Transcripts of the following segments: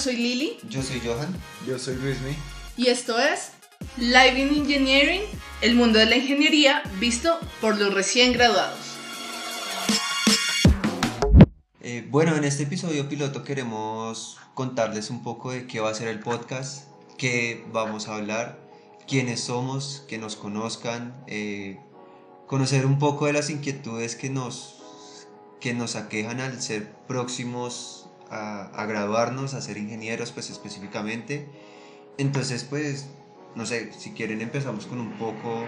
Yo soy Lili. Yo soy Johan. Yo soy Luismi. Y esto es Live in Engineering, el mundo de la ingeniería visto por los recién graduados. Eh, bueno, en este episodio piloto queremos contarles un poco de qué va a ser el podcast, qué vamos a hablar, quiénes somos, que nos conozcan, eh, conocer un poco de las inquietudes que nos, que nos aquejan al ser próximos a, graduarnos, a ser ingenieros, pues específicamente. Entonces, pues, no sé, si quieren empezamos con un poco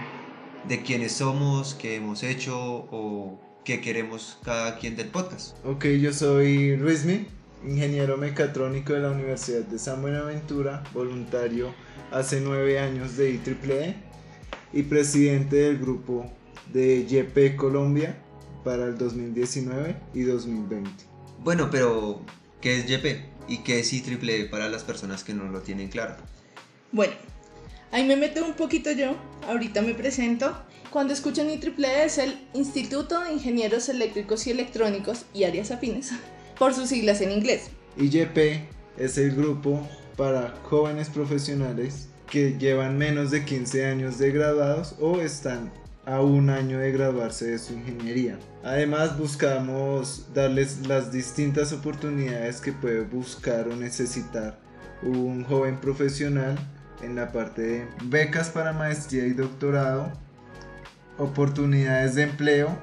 de quiénes somos, qué hemos hecho o qué queremos cada quien del podcast. Ok, yo soy Luismi, ingeniero mecatrónico de la Universidad de San Buenaventura, voluntario hace nueve años de IEEE y presidente del grupo de YP Colombia para el 2019 y 2020. Bueno, pero ¿Qué es YP y qué es IEEE para las personas que no lo tienen claro? Bueno, ahí me meto un poquito yo, ahorita me presento. Cuando escuchan IEEE es el Instituto de Ingenieros Eléctricos y Electrónicos y áreas afines, por sus siglas en inglés. YP es el grupo para jóvenes profesionales que llevan menos de 15 años de graduados o están a un año de graduarse de su ingeniería. Además buscamos darles las distintas oportunidades que puede buscar o necesitar un joven profesional en la parte de becas para maestría y doctorado, oportunidades de empleo,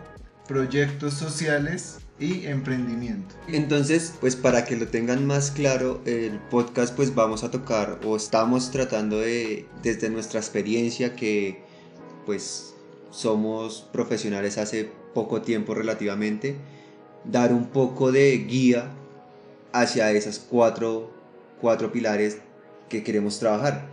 proyectos sociales y emprendimiento. Entonces, pues para que lo tengan más claro, el podcast pues vamos a tocar o estamos tratando de desde nuestra experiencia que pues somos profesionales hace poco tiempo relativamente, dar un poco de guía hacia esas cuatro, cuatro pilares que queremos trabajar.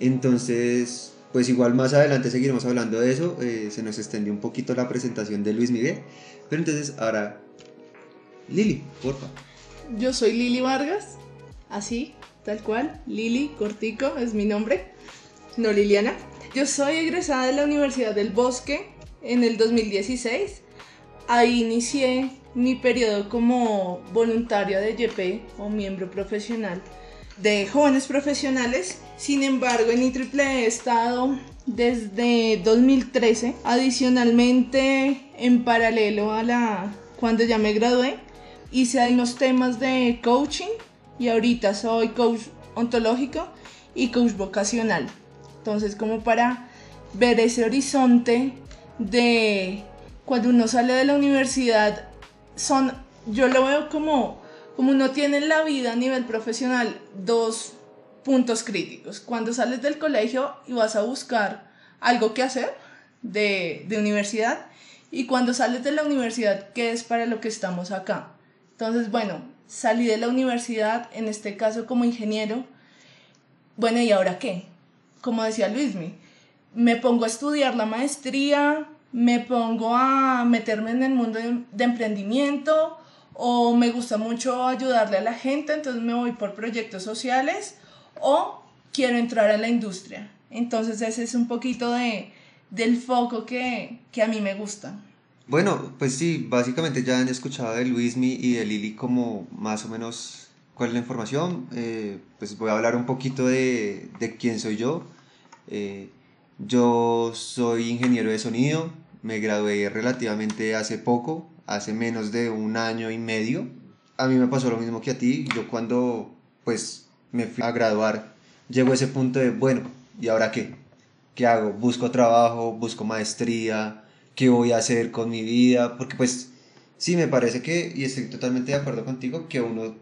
Entonces, pues igual más adelante seguiremos hablando de eso, eh, se nos extendió un poquito la presentación de Luis Miguel, pero entonces ahora, Lili, porfa. Yo soy Lili Vargas, así, tal cual, Lili Cortico es mi nombre, no Liliana. Yo soy egresada de la Universidad del Bosque en el 2016. Ahí inicié mi periodo como voluntaria de YP o miembro profesional de jóvenes profesionales. Sin embargo, en IEEE he estado desde 2013. Adicionalmente, en paralelo a la cuando ya me gradué, hice unos temas de coaching y ahorita soy coach ontológico y coach vocacional. Entonces, como para ver ese horizonte de cuando uno sale de la universidad, son, yo lo veo como, como uno tiene en la vida a nivel profesional dos puntos críticos. Cuando sales del colegio y vas a buscar algo que hacer de, de universidad y cuando sales de la universidad, ¿qué es para lo que estamos acá? Entonces, bueno, salí de la universidad, en este caso como ingeniero. Bueno, ¿y ahora qué? Como decía Luismi, me pongo a estudiar la maestría, me pongo a meterme en el mundo de, emprendimiento o me gusta mucho ayudarle a la gente, entonces me voy por proyectos sociales o quiero entrar a la industria. Entonces ese es un poquito de, del foco que, que a mí me gusta. Bueno, pues sí, básicamente ya han escuchado de Luismi y de Lili como más o menos es la información. Eh, pues voy a hablar un poquito de, de quién soy yo. Eh, yo soy ingeniero de sonido, me gradué relativamente hace poco, hace menos de un año y medio. A mí me pasó lo mismo que a ti, yo cuando pues me fui a graduar, llegó ese punto de, bueno, ¿y ahora qué? ¿Qué hago? Busco trabajo, busco maestría, ¿qué voy a hacer con mi vida? Porque pues sí, me parece que, y estoy totalmente de acuerdo contigo, que uno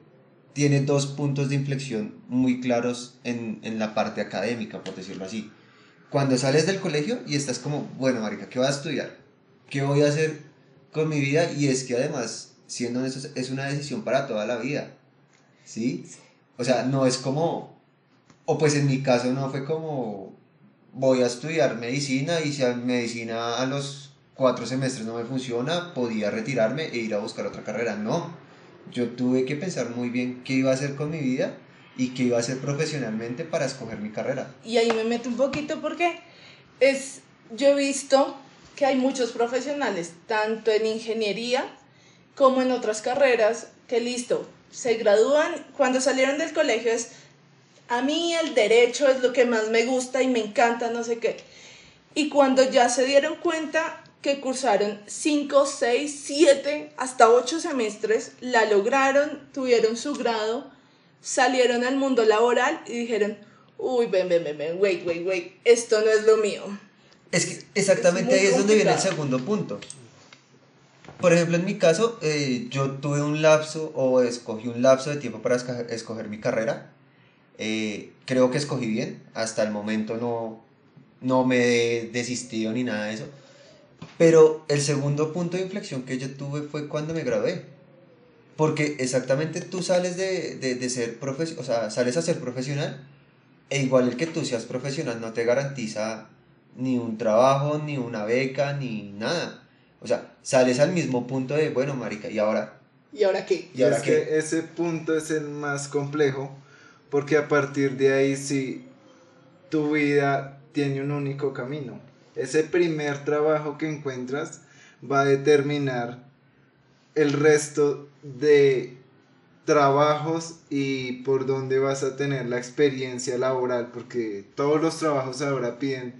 tiene dos puntos de inflexión muy claros en, en, la parte académica, por decirlo así. Cuando sales del colegio y estás como, bueno, marica, ¿qué voy a estudiar? ¿Qué voy a hacer con mi vida? Y es que además, siendo honesto, es una decisión para toda la vida. ¿Sí? O sea, no es como, o pues en mi caso no fue como, voy a estudiar medicina y si a medicina a los cuatro semestres no me funciona, podía retirarme e ir a buscar otra carrera. No yo tuve que pensar muy bien qué iba a hacer con mi vida y qué iba a hacer profesionalmente para escoger mi carrera. Y ahí me meto un poquito porque es, yo he visto que hay muchos profesionales, tanto en ingeniería como en otras carreras, que listo, se gradúan, cuando salieron del colegio es, a mí el derecho es lo que más me gusta y me encanta, no sé qué. Y cuando ya se dieron cuenta que cursaron 5, 6, 7, hasta 8 semestres, la lograron, tuvieron su grado, salieron al mundo laboral y dijeron, uy, ven, ven, ven, ven, wait, wait, wait, esto no es lo mío. Es que exactamente Es ahí es donde viene el segundo punto. Por ejemplo, en mi caso, eh, yo tuve un lapso o escogí un lapso de tiempo para escoger mi carrera. Eh, creo que escogí bien. Hasta el momento no, no me he desistido ni nada de eso. Pero el segundo punto de inflexión que yo tuve fue cuando me gradué. Porque exactamente tú sales de, de, de ser profesional, o sea, sales a ser profesional, e igual el que tú seas profesional no te garantiza ni un trabajo, ni una beca, ni nada. O sea, sales al mismo punto de, bueno, marica, y ahora, ¿Y ahora qué? ¿y ahora es qué? que ese punto es el más complejo, porque a partir de ahí sí tu vida tiene un único camino. Ese primer trabajo que encuentras va a determinar el resto de trabajos y por dónde vas a tener la experiencia laboral, porque todos los trabajos ahora piden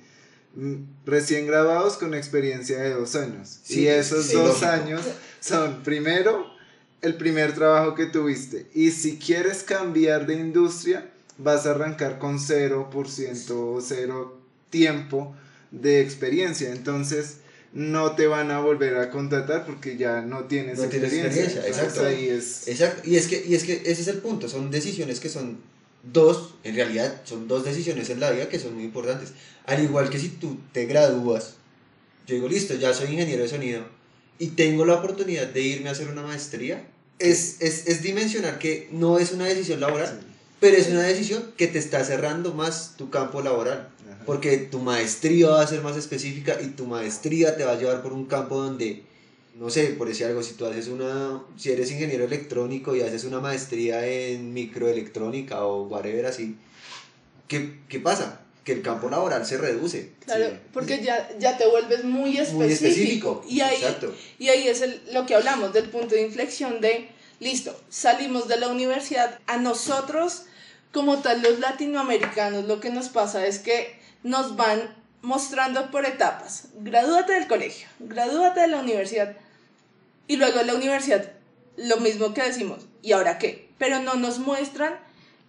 recién graduados con experiencia de dos años. Sí, y esos sí, dos lógico. años son primero el primer trabajo que tuviste. Y si quieres cambiar de industria, vas a arrancar con 0% o cero tiempo de experiencia. Entonces no te van a volver a contratar porque ya no tienes No tienes experiencia. Entonces, exacto. ahí es... Exacto, y es, que, y es que ese es el punto, son decisiones que son dos, en realidad son dos decisiones en la vida que son muy importantes. Al igual que si tú te gradúas, yo digo, listo, ya soy ingeniero de sonido y tengo la oportunidad de irme a hacer una maestría, es, es, es dimensionar que no es una decisión laboral, pero es una decisión que te está cerrando más tu campo laboral. Porque tu maestría va a ser más específica y tu maestría te va a llevar por un campo donde, no sé, por decir algo, si tú haces una, si eres ingeniero electrónico y haces una maestría en microelectrónica o whatever así, ¿qué, qué pasa? Que el campo laboral se reduce. Claro, Sí. porque ya, ya te vuelves muy específico. Muy específico. Y ahí, Exacto. y ahí es el- lo que hablamos del punto de inflexión de, listo, salimos de la universidad, a nosotros como tal los latinoamericanos lo que nos pasa es que nos van mostrando por etapas, gradúate del colegio, gradúate de la universidad y luego en la universidad lo mismo que decimos, ¿y ahora qué? Pero no nos muestran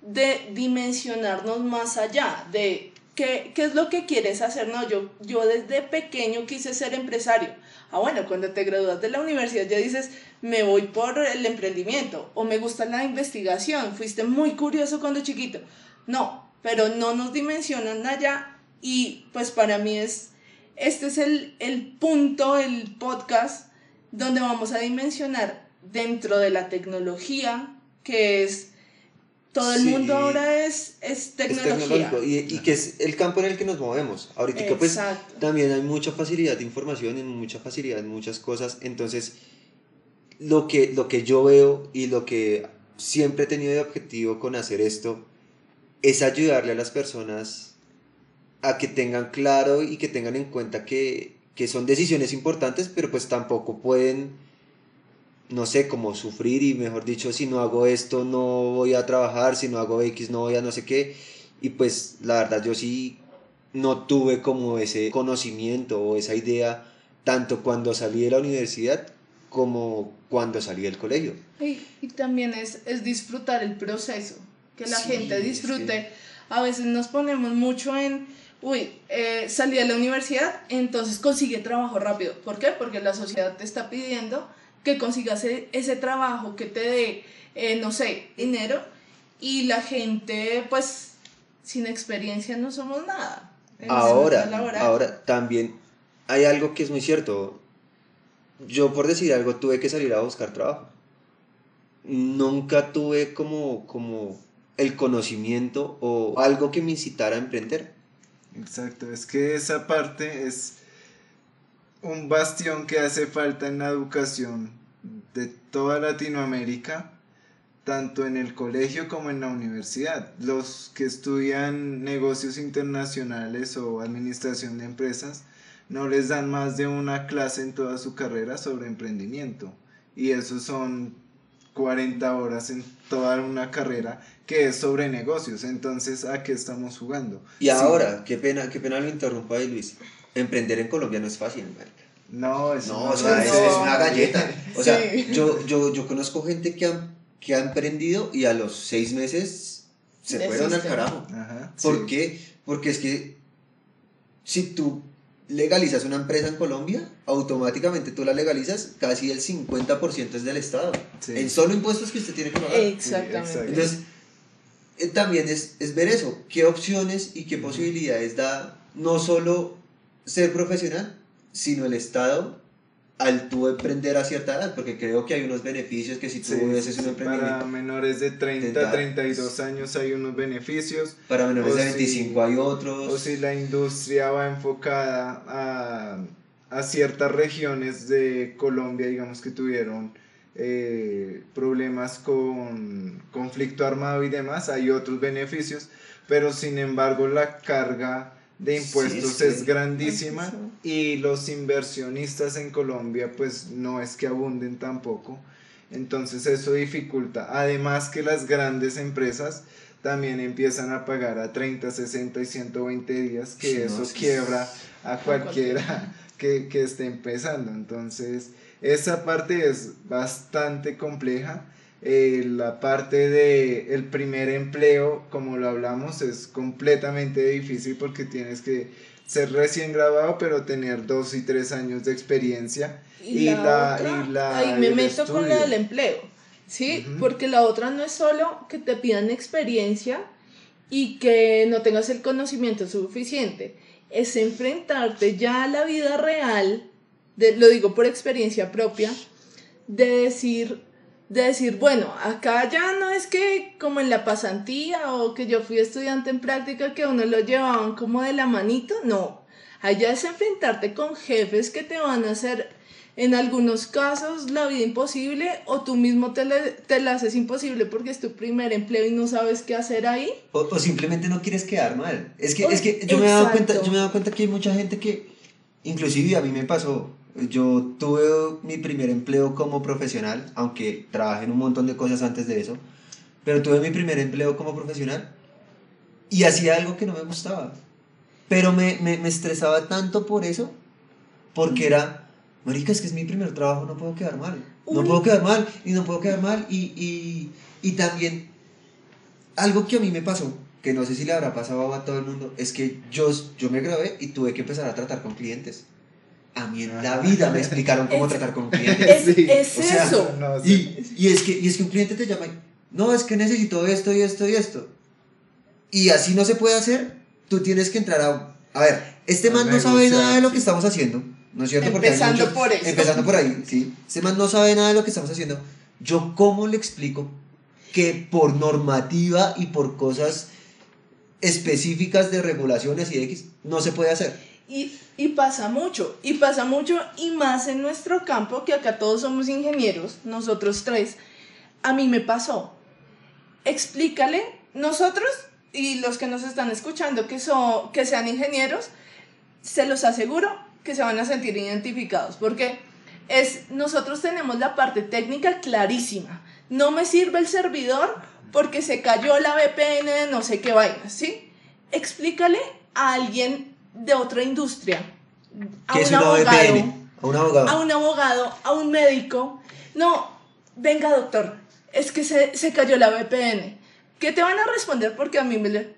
de dimensionarnos más allá, de qué, qué es lo que quieres hacer. No, yo, yo desde pequeño quise ser empresario. Ah, bueno, cuando te gradúas de la universidad ya dices, me voy por el emprendimiento o me gusta la investigación, fuiste muy curioso cuando chiquito. No, pero no nos dimensionan allá y pues para mí es, este es el, el punto, el podcast donde vamos a dimensionar dentro de la tecnología, que es, todo el Sí. mundo ahora es, es Es tecnología. tecnológico y, y que es el campo en el que nos movemos. Ahorita pues también hay mucha facilidad de información y mucha facilidad en muchas cosas. Entonces, lo que, lo que yo veo y lo que siempre he tenido de objetivo con hacer esto es ayudarle a las personas a que tengan claro y que tengan en cuenta que, que son decisiones importantes, pero pues tampoco pueden, no sé, como sufrir y mejor dicho, si no hago esto no voy a trabajar, si no hago X no voy a no sé qué. Y pues la verdad yo sí no tuve como ese conocimiento o esa idea tanto cuando salí de la universidad como cuando salí del colegio. Y, y también es, es disfrutar el proceso, que la Sí, gente es disfrute. que- A veces nos ponemos mucho en, uy, eh, salí de la universidad, entonces consigue trabajo rápido. ¿Por qué? Porque la sociedad te está pidiendo que consigas e- ese trabajo que te dé, eh, no sé, dinero. Y la gente, pues, sin experiencia no somos nada. Ahora, ahora también hay algo que es muy cierto. Yo por decir algo tuve que salir a buscar trabajo. Nunca tuve como, como el conocimiento o algo que me incitara a emprender. Exacto, es que esa parte es un bastión que hace falta en la educación de toda Latinoamérica, tanto en el colegio como en la universidad. Los que estudian negocios internacionales o administración de empresas no les dan más de una clase en toda su carrera sobre emprendimiento. Y esos son 40 horas en toda una carrera que es sobre negocios. Entonces, ¿a qué estamos jugando? Y ahora, qué pena, qué pena lo interrumpa ahí, Luis. Emprender en Colombia no es fácil, marica. No, es, No, una o sea, es, No. es una galleta. O sea, Sí. yo, yo, yo conozco gente que ha, que ha emprendido y a los seis meses se fueron al carajo. Ajá, ¿Por sí. qué? Porque es que si tú legalizas una empresa en Colombia, automáticamente tú la legalizas, casi el 50% es del Estado. Sí. En solo impuestos que usted tiene que pagar. Exactamente. Entonces, eh, también es, es ver eso, qué opciones y qué posibilidades da no solo ser profesional, sino el Estado al tú emprender a cierta edad, porque creo que hay unos beneficios que si tú Sí, haces un emprendimiento para menores de 30, Treinta. 32 años hay unos beneficios. para menores de si- 25 hay otros. O si la industria va enfocada a, a ciertas regiones de Colombia, digamos que tuvieron eh, problemas con conflicto armado y demás, hay otros beneficios, pero sin embargo la carga de impuestos sí. es grandísima y los inversionistas en Colombia pues no es que abunden tampoco. Entonces eso dificulta. Además que las grandes empresas también empiezan a pagar a 30, 60 y 120 días, que Sí, no, eso sí. quiebra a cualquiera que, que esté empezando. Entonces esa parte es bastante compleja. Eh, la parte de el primer empleo, como lo hablamos, es completamente difícil porque tienes que ser recién graduado, pero tener dos y tres años de experiencia. Y, Y la, y la- ahí me meto con la del empleo, ¿sí? Porque la otra no es solo que te pidan experiencia y que no tengas el conocimiento suficiente, es enfrentarte ya a la vida real, de, lo digo por experiencia propia, de decir, de decir, bueno, acá ya no es que como en la pasantía o que yo fui estudiante en práctica que uno lo llevaban como de la manito, no. Allá es enfrentarte con jefes que te van a hacer, en algunos casos, la vida imposible o tú mismo te, le- te la haces imposible porque es tu primer empleo y no sabes qué hacer ahí. O, o simplemente no quieres quedar mal. Es que, es que yo, me he dado cuenta, yo me he dado cuenta que hay mucha gente que, inclusive a mí me pasó, yo tuve mi primer empleo como profesional, aunque trabajé en un montón de cosas antes de eso, pero tuve mi primer empleo como profesional y hacía algo que no me gustaba. Pero me, me, me estresaba tanto por eso, porque era, marica, es que es mi primer trabajo, no puedo quedar mal. No puedo quedar mal, y no puedo quedar mal, y, y, y también algo que a mí me pasó, que no sé si le habrá pasado a todo el mundo, es que yo, yo me grabé y tuve que empezar a tratar con clientes. A mí en la vida me explicaron cómo Es- tratar con clientes. Es, Sí, es o sea, eso. No, sí. Y, y, es que, y es que un cliente te llama y, no, es que necesito esto y esto y esto. Y así no se puede hacer, tú tienes que entrar a... A ver, este A man no sabe nada de lo sí. que estamos haciendo, ¿no es cierto? Porque Empezando mucho- por eso. Empezando por ahí, sí. Este man no sabe nada de lo que estamos haciendo. Yo, ¿cómo le explico que por normativa y por cosas específicas de regulaciones y X no se puede hacer? Y, pasa mucho, y pasa mucho, y más en nuestro campo, que acá todos somos ingenieros, nosotros tres. A mí me pasó. Explícale, nosotros y los que nos están escuchando que, son, que sean ingenieros, se los aseguro que se van a sentir identificados, porque es, nosotros tenemos la parte técnica clarísima. No me sirve el servidor porque se cayó la VPN de no sé qué vainas, ¿sí? Explícale a alguien de otra industria, a ¿Qué un es una abogado, VPN? A un abogado. a un abogado, a un médico. No, venga doctor, es que se, se cayó la VPN. ¿Qué te van a responder? Porque a mí me... le-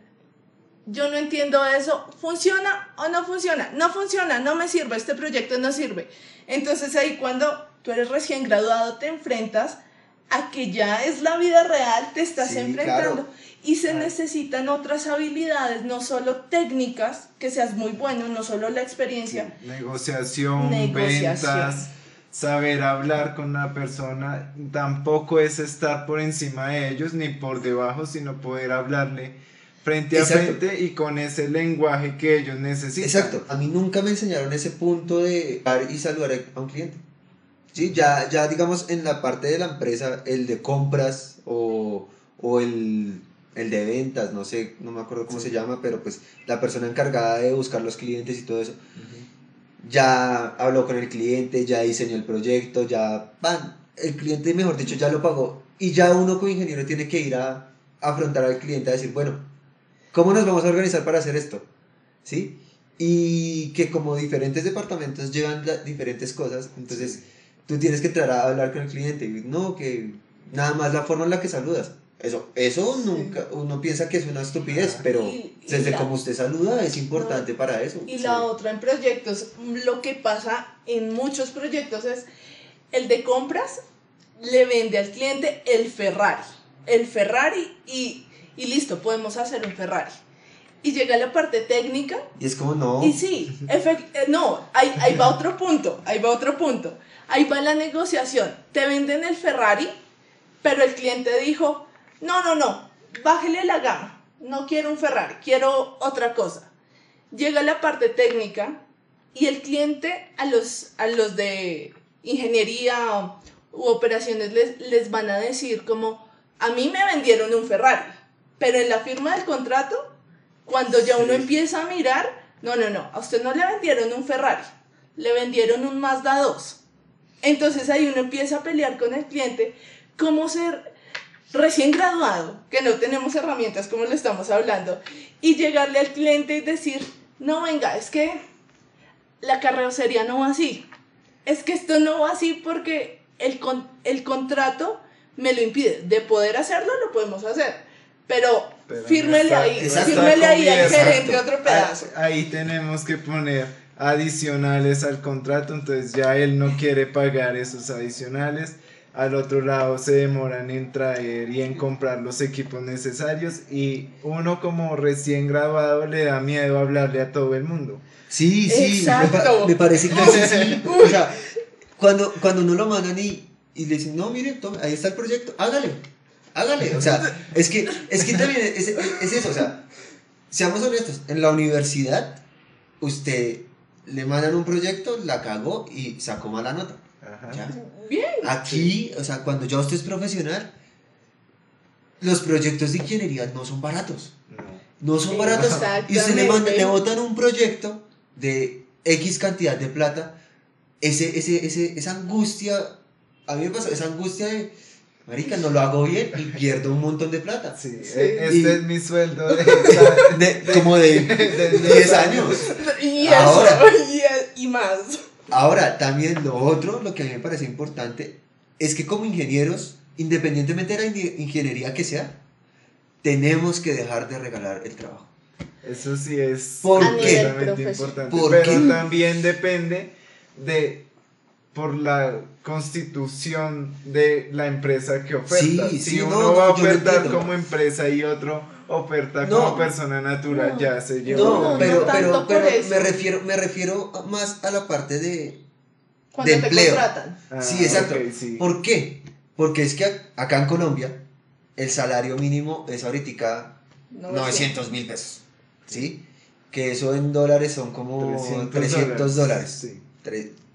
Yo no entiendo eso. ¿Funciona o no funciona? No funciona, no me sirve, este proyecto no sirve. Entonces ahí cuando tú eres recién graduado te enfrentas a que ya es la vida real, te estás Sí, enfrentando. claro. Y se necesitan otras habilidades, no solo técnicas, que seas muy bueno, no solo la experiencia, Negociación, Negociación. ventas, saber hablar con una persona. Tampoco es estar por encima de ellos ni por debajo, sino poder hablarle frente a Exacto. frente y con ese lenguaje que ellos necesitan. Exacto. A mí nunca me enseñaron ese punto de dar y saludar a un cliente. Sí, ya, ya digamos en la parte de la empresa, el de compras o, o el, el de ventas, no sé, no me acuerdo cómo Sí. se llama, pero pues la persona encargada de buscar los clientes y todo eso, ya habló con el cliente, ya diseñó el proyecto, ya van. el cliente, mejor dicho, ya lo pagó. Y ya uno como ingeniero tiene que ir a, afrontar al cliente a decir, bueno, ¿cómo nos vamos a organizar para hacer esto? ¿Sí? Y que como diferentes departamentos llevan diferentes cosas, entonces tú tienes que entrar a hablar con el cliente. No, que nada más la forma en la que saludas. Eso, eso nunca, uno piensa que es una estupidez, pero desde como usted saluda es importante para eso. Y la otra en proyectos, lo que pasa en muchos proyectos es el de compras le vende al cliente el Ferrari, el Ferrari y, y listo, podemos hacer un Ferrari. Y llega la parte técnica. Y es como no. Y sí, eh, no, ahí, ahí va otro punto, ahí va otro punto. Ahí va la negociación. Te venden el Ferrari, pero el cliente dijo, no, no, no, bájele la gama. No quiero un Ferrari, quiero otra cosa. Llega la parte técnica y el cliente a los, a los de ingeniería u operaciones les, les van a decir como, a mí me vendieron un Ferrari, pero en la firma del contrato, cuando ya uno empieza a mirar, no, no, no, a usted no le vendieron un Ferrari, le vendieron un Mazda 2. Entonces ahí uno empieza a pelear con el cliente, cómo ser recién graduado, que no tenemos herramientas como le estamos hablando, y llegarle al cliente y decir, no, venga, es que la carrocería no va así. Es que esto no va así porque el, el contrato me lo impide. De poder hacerlo, lo podemos hacer. Pero, fírmele ahí, fírmele ahí al gerente otro pedazo. ahí tenemos que poner adicionales al contrato, entonces ya él no quiere pagar esos adicionales al otro lado se demoran en traer y en comprar los equipos necesarios y uno como recién graduado le da miedo hablarle a todo el mundo. Sí, sí, me, parece que sí. O sea, cuando, cuando uno lo mandan y, y le dicen, no, mire, ahí está el proyecto, hágale, hágale. O sea, es que, es que también es, es eso, o sea, seamos honestos, en la universidad usted le mandan un proyecto, la cagó y sacó mala nota. Bien. Aquí, o sea, cuando ya usted es profesional, los proyectos de ingeniería no son baratos. No, son baratos. Y usted le, manda, le botan un proyecto de X cantidad de plata. Ese, ese, ese, esa angustia, a mí me pasa, esa angustia de, marica, no lo hago bien y pierdo un montón de plata. Sí, e, este es mi sueldo de, como de, 10 años. Y, Ahora, y más. Ahora, también lo otro, lo que a mí me parece importante, es que como ingenieros, independientemente de la ingeniería que sea, tenemos que dejar de regalar el trabajo. Eso sí es importante. pero también depende de por la constitución de la empresa que oferta. si uno va a ofertar como empresa y otro oferta como persona natural ya se lleva. No, pero, pero, pero me refiero, me refiero más a la parte de, de empleo. Ah, sí, exacto. ¿Por qué? Porque es que acá en Colombia el salario mínimo es ahorita 900 mil pesos. ¿Sí? Que eso en dólares son como 300, dólares. Sí.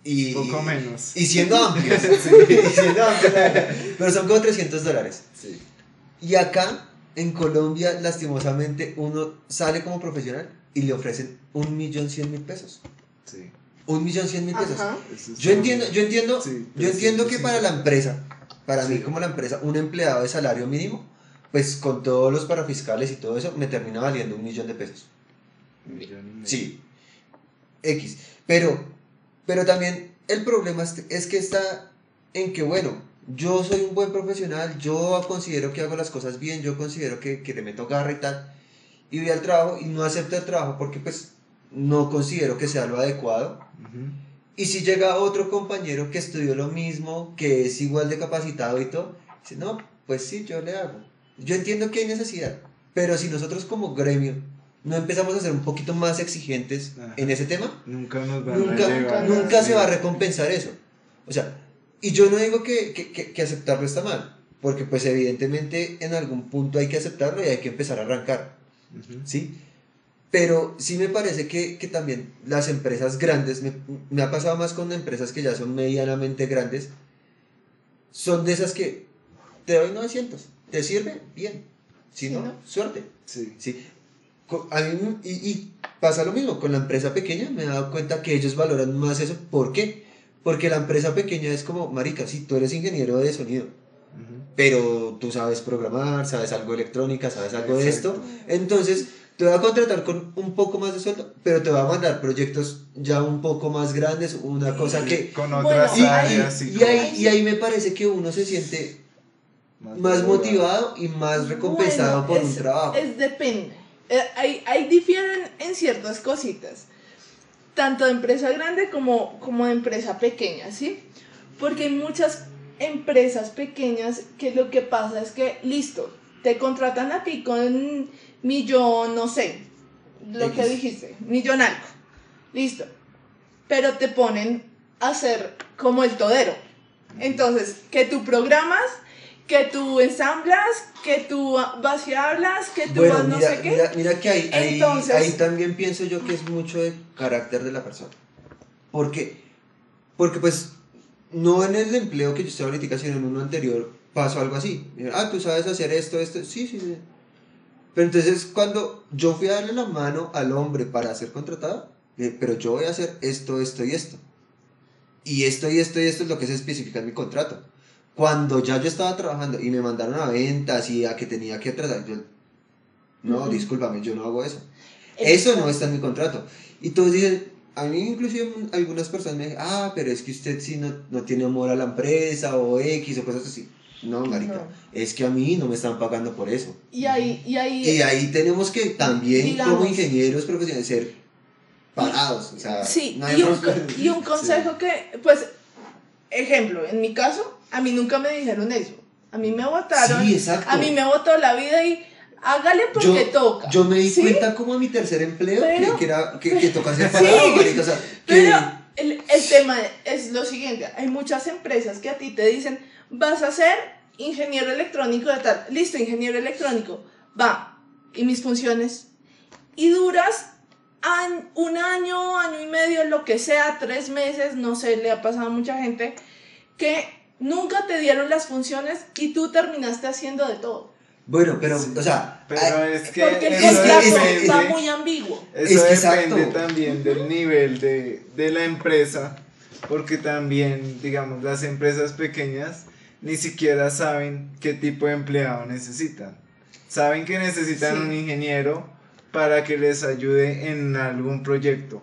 Y, Poco menos. Y siendo amplios. pero son como 300 dólares. Sí. Y acá en Colombia, lastimosamente, uno sale como profesional y le ofrecen un millón cien mil pesos. Sí. Un millón cien mil pesos. Yo entiendo, yo entiendo, yo entiendo que para la empresa, para mí como la empresa, un empleado de salario mínimo, pues con todos los parafiscales y todo eso, me termina valiendo un millón de pesos. Sí. X. Pero, pero también el problema es que está en que, bueno, yo soy un buen profesional, yo considero que hago las cosas bien, yo considero que, que le meto garra y tal, y voy al trabajo y no acepto el trabajo porque pues no considero que sea lo adecuado. Y si llega otro compañero que estudió lo mismo, que es igual de capacitado y todo, dice, no, pues sí, yo le hago. Yo entiendo que hay necesidad, pero si nosotros como gremio no empezamos a ser un poquito más exigentes en ese tema, nunca, nos nunca, nunca se va a recompensar eso. O sea, y yo no digo que, que, que, aceptarlo está mal, porque pues evidentemente en algún punto hay que aceptarlo y hay que empezar a arrancar, ¿sí? Pero sí me parece que, que también las empresas grandes, me, me, ha pasado más con empresas que ya son medianamente grandes, son de esas que te doy 900, ¿te sirve? Bien, si no, suerte. Sí. ¿sí? A mí, y, y, pasa lo mismo con la empresa pequeña, me he dado cuenta que ellos valoran más eso, ¿por qué? Porque la empresa pequeña es como, marica, si tú eres ingeniero de sonido, pero tú sabes programar, sabes algo de electrónica, sabes algo de esto, entonces te va a contratar con un poco más de sueldo, pero te va a mandar proyectos ya un poco más grandes, una cosa que... Con Bueno, otras Y, y- áreas y, y ahí, y ahí me parece que uno se siente más motivado y más recompensado Bueno, por un trabajo. Es depende. Eh, ahí, ahí difieren en ciertas cositas. Tanto de empresa grande como, como de empresa pequeña, ¿sí? Porque hay muchas empresas pequeñas que lo que pasa es que, listo, te contratan a ti con millón, no sé, lo que dijiste, millón algo. Listo. Pero te ponen a hacer como el todero. Entonces, que tú programas, que tú ensamblas, que tú vas y hablas, que tú Bueno, vas no mira, sé qué. mira, mira que ahí, ahí, Entonces- ahí también pienso yo que es mucho de carácter de la persona. Porque, porque pues, no en el empleo que yo estoy ahorita, sino en uno anterior, pasó algo así. Ah, tú sabes hacer esto, esto, sí, sí, sí. Pero entonces cuando yo fui a darle la mano al hombre para ser contratado, eh, pero yo voy a hacer esto, esto y esto. Y esto y esto y esto es lo que se especifica en mi contrato. Cuando ya yo estaba trabajando y me mandaron a ventas y a que tenía que tratar, yo, no, Ujú. discúlpame, yo no hago eso. Eso no está en mi contrato. Y todos dicen, a mí inclusive algunas personas me dicen, ah, pero es que usted sí no, no tiene amor a la empresa o X o cosas así. No, marica, No. es que a mí no me están pagando por eso. Y ahí, y ahí, Y ahí tenemos que también Digamos. como ingenieros profesionales ser pagados. O sea, Sí, no hay y un, y un consejo que, pues, ejemplo, en mi caso, a mí nunca me dijeron eso. A mí me votaron, Sí, exacto. a mí me votó la vida y hágale porque toca. Yo me di ¿sí? cuenta como a mi tercer empleo Pero- que, que era, que, que toca ser pagado, marica. O sea, que... Pero el, el tema es lo siguiente, hay muchas empresas que a ti te dicen, vas a ser ingeniero electrónico de tal, listo, ingeniero electrónico, va, y mis funciones, y duras an- un año, año y medio, lo que sea, tres meses, no sé, le ha pasado a mucha gente, que nunca te dieron las funciones y tú terminaste haciendo de todo. Bueno, pero, Sí. o sea, Pero es que Porque el contrato es- está muy ambiguo. eso Es que depende exacto. también del nivel de, de la empresa, porque también, digamos, las empresas pequeñas ni siquiera saben qué tipo de empleado necesitan. Saben que necesitan Sí. un ingeniero para que les ayude en algún proyecto.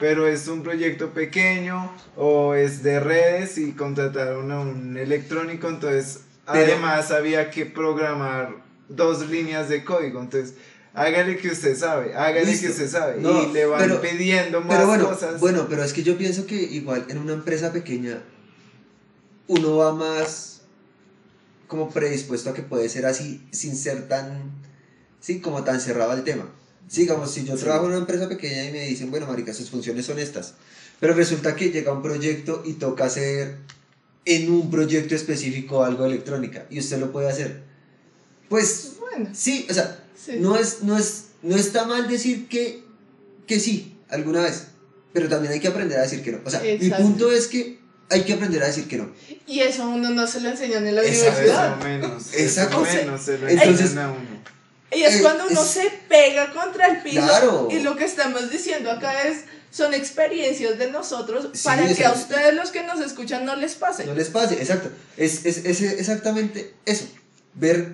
Pero es un proyecto pequeño o es de redes y contrataron a un electrónico, entonces Pero- además había que programar dos líneas de código. Entonces, hágale que usted sabe, hágale Listo. que usted sabe. No, y le van pero- pidiendo más Pero bueno, cosas. bueno, pero es que yo pienso que igual en una empresa pequeña uno va más como predispuesto a que puede ser así sin ser tan, sí, como tan cerrado al tema. Sí, digamos, si yo Sí. trabajo en una empresa pequeña y me dicen, bueno, marica, sus funciones son estas, pero resulta que llega un proyecto y toca hacer en un proyecto específico algo de electrónica y usted lo puede hacer. Pues Bueno, sí, o sea, sí. no, es, no, es, no está mal decir que, que sí, alguna vez, pero también hay que aprender a decir que no. O sea, mi punto es que hay que aprender a decir que no. Y eso a uno no se lo enseñan en la Exacto. universidad. Eso menos. Exacto. Eso menos se lo Entonces- a uno. Y es Eh, cuando uno es- se pega contra el piso Claro. y lo que estamos diciendo acá es son experiencias de nosotros Sí, para que a ustedes los que nos escuchan no les pase. No les pase, exacto. Es, es, es exactamente eso. Ver,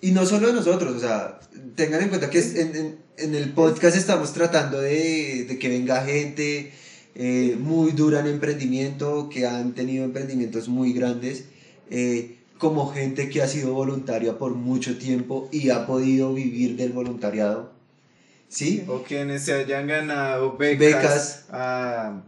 y no solo de nosotros, o sea, tengan en cuenta que en, en- en el podcast estamos tratando de, de que venga gente eh, muy dura en emprendimiento, que han tenido emprendimientos muy grandes, eh, como gente que ha sido voluntaria por mucho tiempo y ha podido vivir del voluntariado. ¿Sí? O quienes se hayan ganado becas, Becas. a,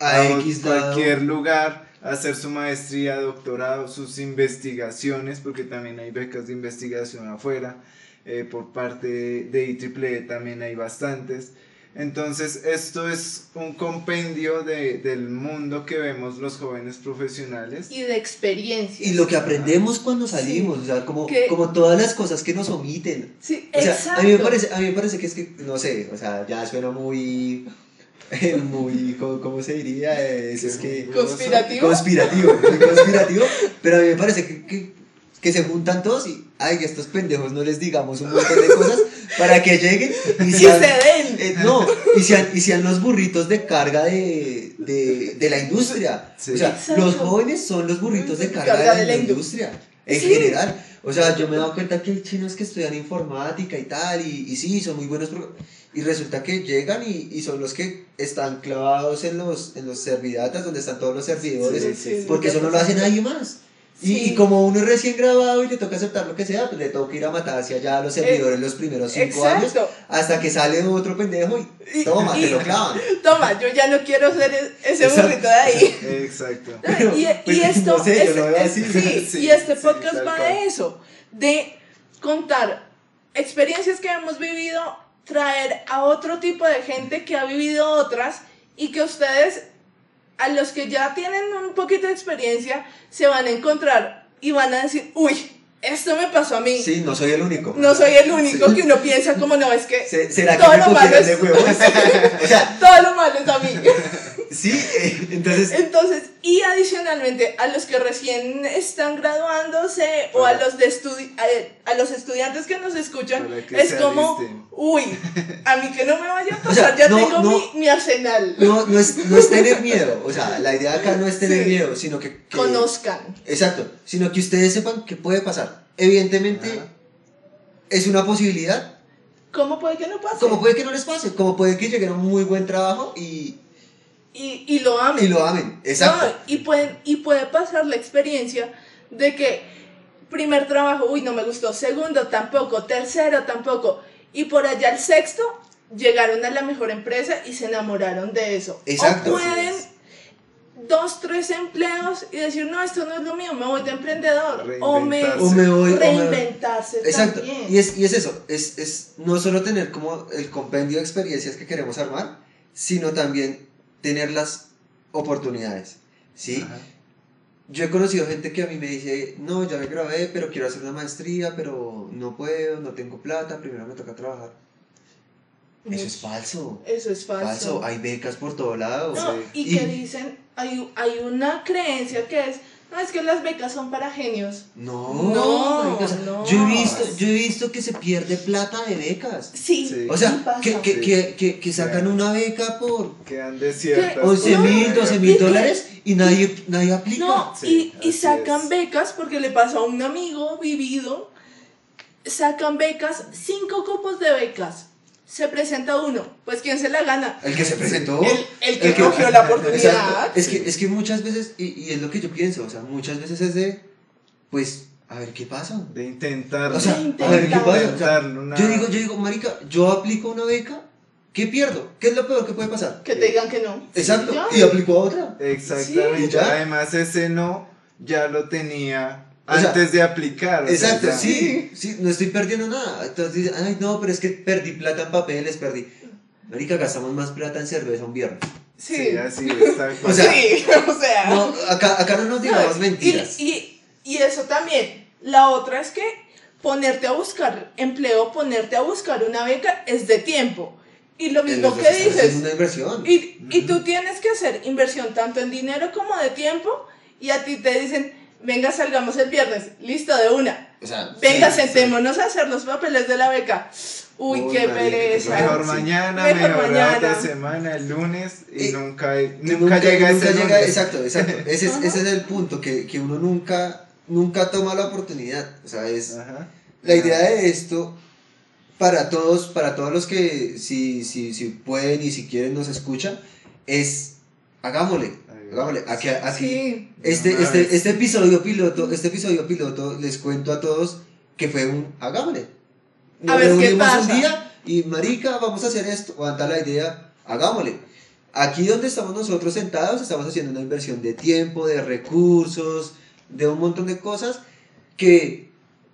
A a X cualquier lugar, hacer su maestría, doctorado, sus investigaciones, porque también hay becas de investigación afuera, eh, por parte de, de IEEE también hay bastantes. Entonces, esto es un compendio de- del mundo que vemos los jóvenes profesionales. Y de experiencia. Y lo que aprendemos cuando salimos, o sea, como, Que- como todas las cosas que nos omiten. Sí, O sea, exacto. a mí, me parece, a mí me parece que es que, no sé, o sea, ya suena muy, muy, ¿cómo, cómo se diría? Eh, es que... Conspirativo. Conspirativo, muy conspirativo, pero a mí me parece que, que, que se juntan todos y, ay, que a estos pendejos no les digamos un montón de cosas para que lleguen y sean, se den. Eh, no, y sean, y sean los burritos de carga de, de, de la industria. Sí. O sea, Exacto. los jóvenes son los burritos de carga, de, la, industria. En Sí. general. O sea, yo me he dado cuenta que hay chinos que estudian informática y tal, y, y sí, son muy buenos. Y resulta que llegan y, y son los que están clavados en los, en los servidatas, donde están todos los servidores, Sí, sí, sí. porque eso no lo hace nadie más. Y, Sí. y como uno es recién grabado y le toca aceptar lo que sea, pues le toca ir a matar hacia allá a los servidores los primeros cinco años, hasta que sale otro pendejo y Y- toma, y- te lo clavan. Toma, yo ya no quiero ser e- ese Exacto. burrito de ahí. Exacto. Pero, y, pues, esto, no sé, yo lo veo es- así. sí, Sí, y este podcast va de eso, de contar experiencias que hemos vivido, traer a otro tipo de gente que ha vivido otras y que ustedes, a los que ya tienen un poquito de experiencia, se van a encontrar y van a decir, uy, esto me pasó a mí. Sí, no soy el único. No soy el único que uno piensa como no, es que Se- ¿Será que todo me lo malo de es- huevos? o sea, todo lo malo es a mí. sí, eh, entonces, Entonces, y adicionalmente a los que recién están graduándose o a los, de estudi- a, a los estudiantes que nos escuchan, que es como, uy, a mí que no me vaya a pasar, O sea, ya no- tengo no- mi, mi arsenal. no, no, es, no es tener miedo. O sea, la idea acá no es tener Sí. miedo, sino que, que- Conozcan. Exacto, sino que ustedes sepan qué puede pasar. Evidentemente, Ajá. es una posibilidad. ¿Cómo puede que no pase? Como puede que no les pase, como puede que lleguen a un muy buen trabajo y, Y, y lo amen. y lo amen. Exacto. No, y, pueden, y puede pasar la experiencia de que primer trabajo, uy, no me gustó, segundo tampoco, tercero tampoco, y por allá el sexto llegaron a la mejor empresa y se enamoraron de eso. Exacto. O pueden dos, tres empleos y decir, no, esto no es lo mío, me voy de emprendedor. O me. O me voy. o me- reinventarse Exacto. también. Y es, y es eso, es, es no solo tener como el compendio de experiencias que queremos armar, sino también tener las oportunidades. ¿Sí? Ajá. Yo he conocido gente que a mí me dice, no, ya me grabé, pero quiero hacer una maestría, pero no puedo, no tengo plata, primero me toca trabajar. Eso es falso. Eso es falso. Falso, hay becas por todo lado. No, Sí. y Y- que dicen, hay, hay una creencia que es, no, es que las becas son para genios. No, No, marica, o sea, no. Yo, he visto, yo he visto que se pierde plata de becas. Sí, Sí. O sea, que, que, Sí. que, que, que sacan una beca por Quedan desiertas. 11 No, mil, 12 y mil dólares y nadie, nadie aplica. No, Sí, y, y sacan es. becas porque le pasó a un amigo vivido. Sacan becas, cinco cupos de becas. Se presenta uno, pues ¿quién se la gana? El que se presentó. El, el que cogió la oportunidad. Exacto. Es que, es que muchas veces, y, y es lo que yo pienso, o sea, muchas veces es de, pues, a ver qué pasa. De intentarlo. O sea, De a ver qué pasa. O sea, una- yo digo, yo digo, marica, yo aplico una beca, ¿qué pierdo? ¿Qué es lo peor que puede pasar? Que te digan que no. Exacto. Y aplico a otra. Exactamente. Sí, ya. Además, ese no ya lo tenía O sea, antes de aplicar. o Exacto, sí, sí, no estoy perdiendo nada. Entonces dicen, ay, no, pero es que perdí plata en papeles, perdí. Marica, gastamos más plata en cerveza un viernes. Sí. Sí, así es. tal O sea, sí, o sea. No, acá, acá no nos digamos No, mentiras. Y, y, y eso también. La otra es que ponerte a buscar empleo, ponerte a buscar una beca es de tiempo. Y lo mismo que dices, haciendo una inversión. Y, y tú tienes que hacer inversión tanto en dinero como de tiempo y a ti te dicen, venga, salgamos el viernes, listo de una. O sea, Venga, sí, sentémonos a hacer los papeles de la beca. Uy, Uy, qué pereza. Mejor Sí. mañana, Mejor mañana. otra semana, el lunes, y Y- nunca, Y nunca, llega nunca ese llega- lunes. exacto, exacto. Ese es, ese es el punto, que, que uno nunca, nunca toma la oportunidad. O sea, es, Ajá. la idea de esto, para todos, para todos los que si, si, si pueden y si quieren nos escuchan, es hagámosle, hagámosle. Aquí, aquí, Sí, Este, No, este, es- este episodio piloto, este episodio piloto, les cuento a todos que fue un hagámosle. Nos A ver qué pasa. un día y marica, vamos a hacer esto, aguanta la idea, hagámosle. Aquí donde estamos nosotros sentados, estamos haciendo una inversión de tiempo, de recursos, de un montón de cosas que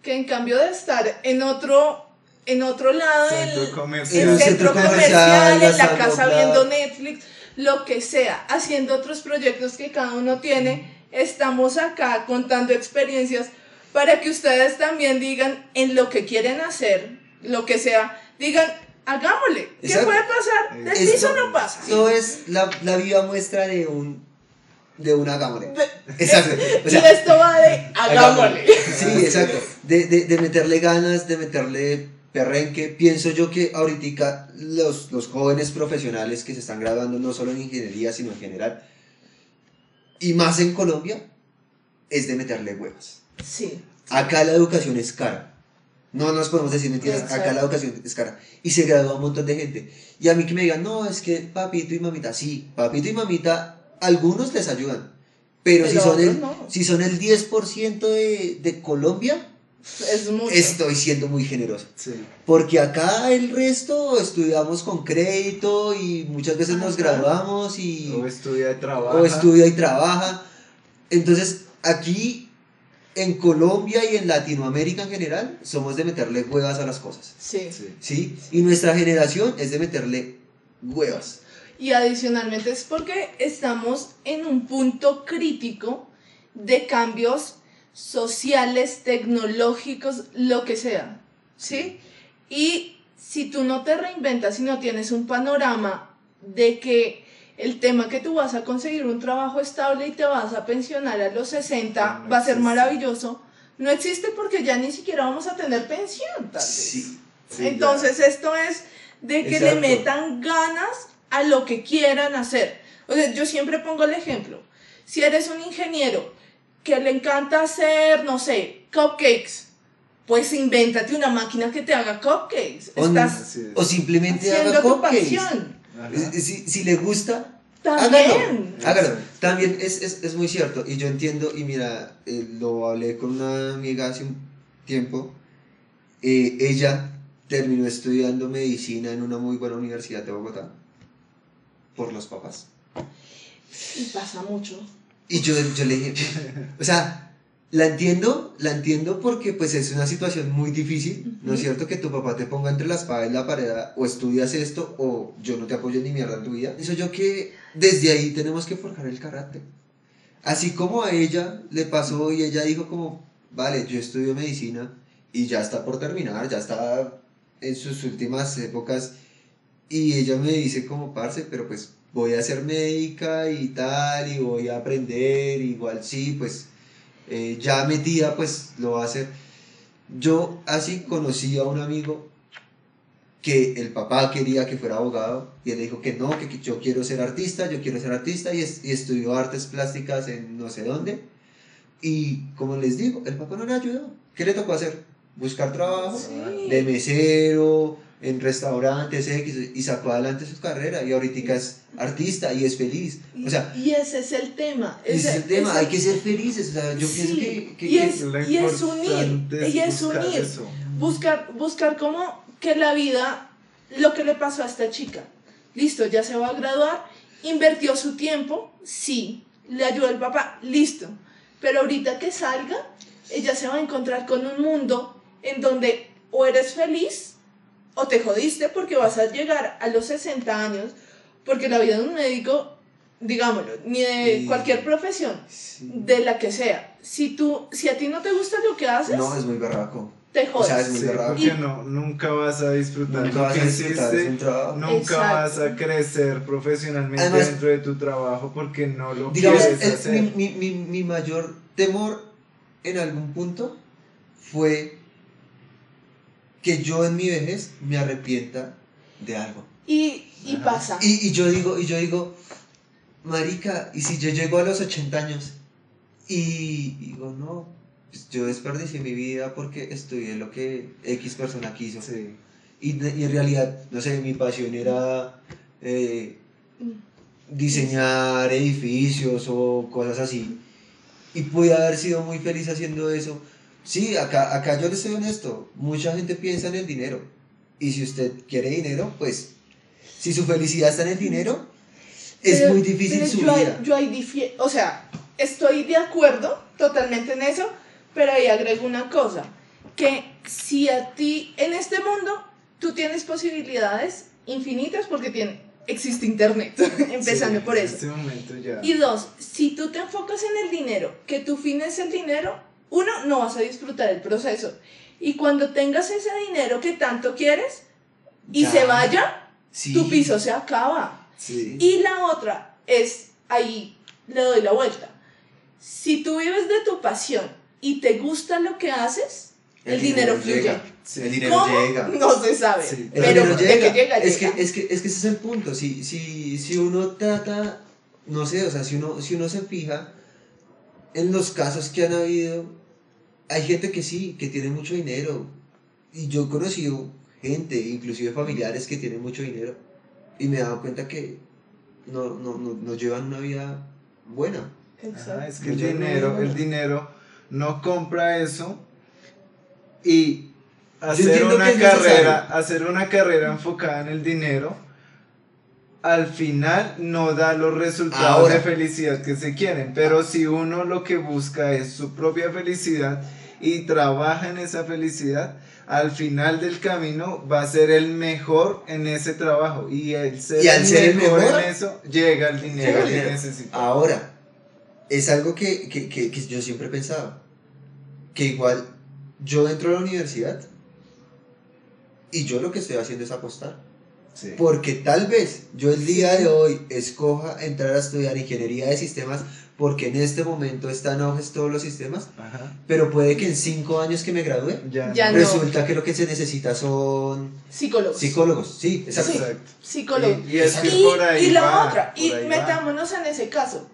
que en cambio de estar en otro, en otro lado, Centro comercial. en un el centro centro comercial, comercial, en la casa viendo Netflix, lo que sea, haciendo otros proyectos que cada uno tiene, estamos acá contando experiencias para que ustedes también digan en lo que quieren hacer, lo que sea, digan, hagámosle, ¿qué Exacto. puede pasar? Del Esto- no pasa. esto es la, la viva muestra de un de un hagámosle. Exacto. O y esto va de hagámosle. Sí, exacto. De, de, de meterle ganas, de meterle perrenque. Pienso yo que ahorita los, los jóvenes profesionales que se están graduando no solo en ingeniería, sino en general, y más en Colombia, es de meterle huevas. Sí. Acá la educación es cara. No nos podemos decir mentiras, acá la educación es cara. Y se gradúa un montón de gente. Y a mí que me digan, no, es que papito y mamita, sí, papito y mamita, algunos les ayudan. Pero, si, son el, no. si son el 10% de, de Colombia, Es mucho. estoy siendo muy generoso. Sí. Porque acá el resto estudiamos con crédito y muchas veces nos graduamos y O estudia y trabaja. o estudia y trabaja. Entonces, aquí en Colombia y en Latinoamérica en general, somos de meterle huevas a las cosas. Sí. Sí. ¿Sí? Y nuestra generación es de meterle huevas. Y adicionalmente es porque estamos en un punto crítico de cambios sociales, tecnológicos, lo que sea. ¿Sí? Y si tú no te reinventas y no tienes un panorama de que el tema que tú vas a conseguir un trabajo estable y te vas a pensionar a los 60 No va a ser maravilloso, no existe porque ya ni siquiera vamos a tener pensión, tal vez. Sí. Sí, Entonces esto es de que le metan ganas a lo que quieran hacer. O sea, yo siempre pongo el ejemplo. Si eres un ingeniero que le encanta hacer, no sé, cupcakes, pues invéntate una máquina que te haga cupcakes. O- Estás Así es. O simplemente haga cupcakes. Si, si le gusta, También. hágalo. También es, es, es muy cierto. Y yo entiendo, y mira, eh, lo hablé con una amiga hace un tiempo. Eh, ella terminó estudiando medicina en una muy buena universidad de Bogotá. Por los papás. Y pasa mucho. Y yo, yo le dije, o sea, la entiendo, la entiendo porque pues es una situación muy difícil, ¿no es cierto? Que tu papá te ponga entre la espada y la pared, o estudias esto, o yo no te apoyo ni mierda en tu vida. Eso yo que desde ahí tenemos que forjar el carácter. Así como a ella le pasó y ella dijo como, vale, yo estudio medicina y ya está por terminar, ya está en sus últimas épocas y ella me dice como, parce, pero pues voy a ser médica y tal, y voy a aprender, igual sí, pues eh, ya metida, pues lo va a hacer. Yo así conocí a un amigo que el papá quería que fuera abogado y él dijo que no, que, que yo quiero ser artista, yo quiero ser artista y, es- y estudió artes plásticas en no sé dónde. Y como les digo, el papá no le ayudó. ¿Qué le tocó hacer? Buscar trabajo Sí. de mesero, en restaurantes X, y sacó adelante su carrera y ahorita es artista y es feliz. O sea, y ese es el tema. ese es el tema, ese- hay que ser felices. O sea, yo Sí, pienso que... que- y que- es- y es unir, y es buscar unir. eso. buscar, buscar como que la vida, lo que le pasó a esta chica, listo, ya se va a graduar, invirtió su tiempo, sí, le ayudó el papá, listo, pero ahorita que salga, ella se va a encontrar con un mundo en donde o eres feliz o te jodiste porque vas a llegar a los 60 años, porque la vida de un médico, digámoslo, ni de cualquier profesión, Sí. de la que sea, si, tú, si a ti no te gusta lo que haces, No, es muy berraco. te o jodes. sea, es muy Sí, berraco. porque no, nunca vas a disfrutar Nunca lo vas que a disfrutar hiciste, nunca Exacto. vas a crecer profesionalmente Además- dentro de tu trabajo porque no lo Digamos, quieres el- hacer. mi, mi, mi, mi mayor temor en algún punto fue que yo en mi vejez me arrepienta de algo. Y, y pasa. Y, y yo digo, y yo digo, marica, y si yo llego a los 80 años y digo, no, pues yo desperdicié mi vida porque estudié lo que X persona quiso. Sí. Y, y en realidad, no sé, mi pasión era eh, diseñar edificios o cosas así. Y pude haber sido muy feliz haciendo eso. Sí, acá, acá yo les soy honesto, mucha gente piensa en el dinero. Y si usted quiere dinero, pues, si su felicidad está en el dinero, es Pero- muy difícil su yo vida. yo ahí difie- o sea, estoy de acuerdo totalmente en eso, pero ahí agrego una cosa, que si a ti en este mundo tú tienes posibilidades infinitas porque tiene, existe internet, empezando Sí, por en eso. este momento ya. Y dos, si tú te enfocas en el dinero, que tu fin es el dinero, uno, no vas a disfrutar el proceso. Y cuando tengas ese dinero que tanto quieres y Ya. se vaya, Sí, tu piso se acaba. Sí. Y la otra es, ahí le doy la vuelta. Si tú vives de tu pasión y te gusta lo que haces, el, dinero fluye. llega. Sí. El dinero ¿Cómo? llega. No se sabe. Sí. Pero llega. que llega, es, llega. Que, es, que, es que ese es el punto. Si, si, si uno trata, no sé, o sea, si uno, si uno se fija en los casos que han habido, hay gente que sí, que tiene mucho dinero. Y yo he conocido gente, inclusive familiares, que tienen mucho dinero. Y me he dado cuenta que no, no, no, no llevan una vida buena. Exacto. Ajá, es que el dinero, el dinero no compra eso y hacer una carrera, necesario. hacer una carrera enfocada en el dinero, al final no da los resultados Ahora. de felicidad que se quieren. Pero si uno lo que busca es su propia felicidad y trabaja en esa felicidad, al final del camino va a ser el mejor en ese trabajo. Y el ser, Y al el, ser el mejor mejor, en eso, llega el dinero llega que dinero. necesita. Ahora, es algo que, que, que, que yo siempre he pensado. Que igual yo entro a la universidad y yo lo que estoy haciendo es apostar. Sí. Porque tal vez yo el día de hoy escoja entrar a estudiar ingeniería de sistemas porque en este momento están en auge todos los sistemas, Ajá. pero puede que en cinco años que me gradúe Ya, Ya no. no. resulta que lo que se necesita son Psicólogos. psicólogos. Sí, exacto. Sí. Exacto. Psicólogos. Y, y es que Y, por ahí y la va, otra, y ahí va. metámonos en ese caso.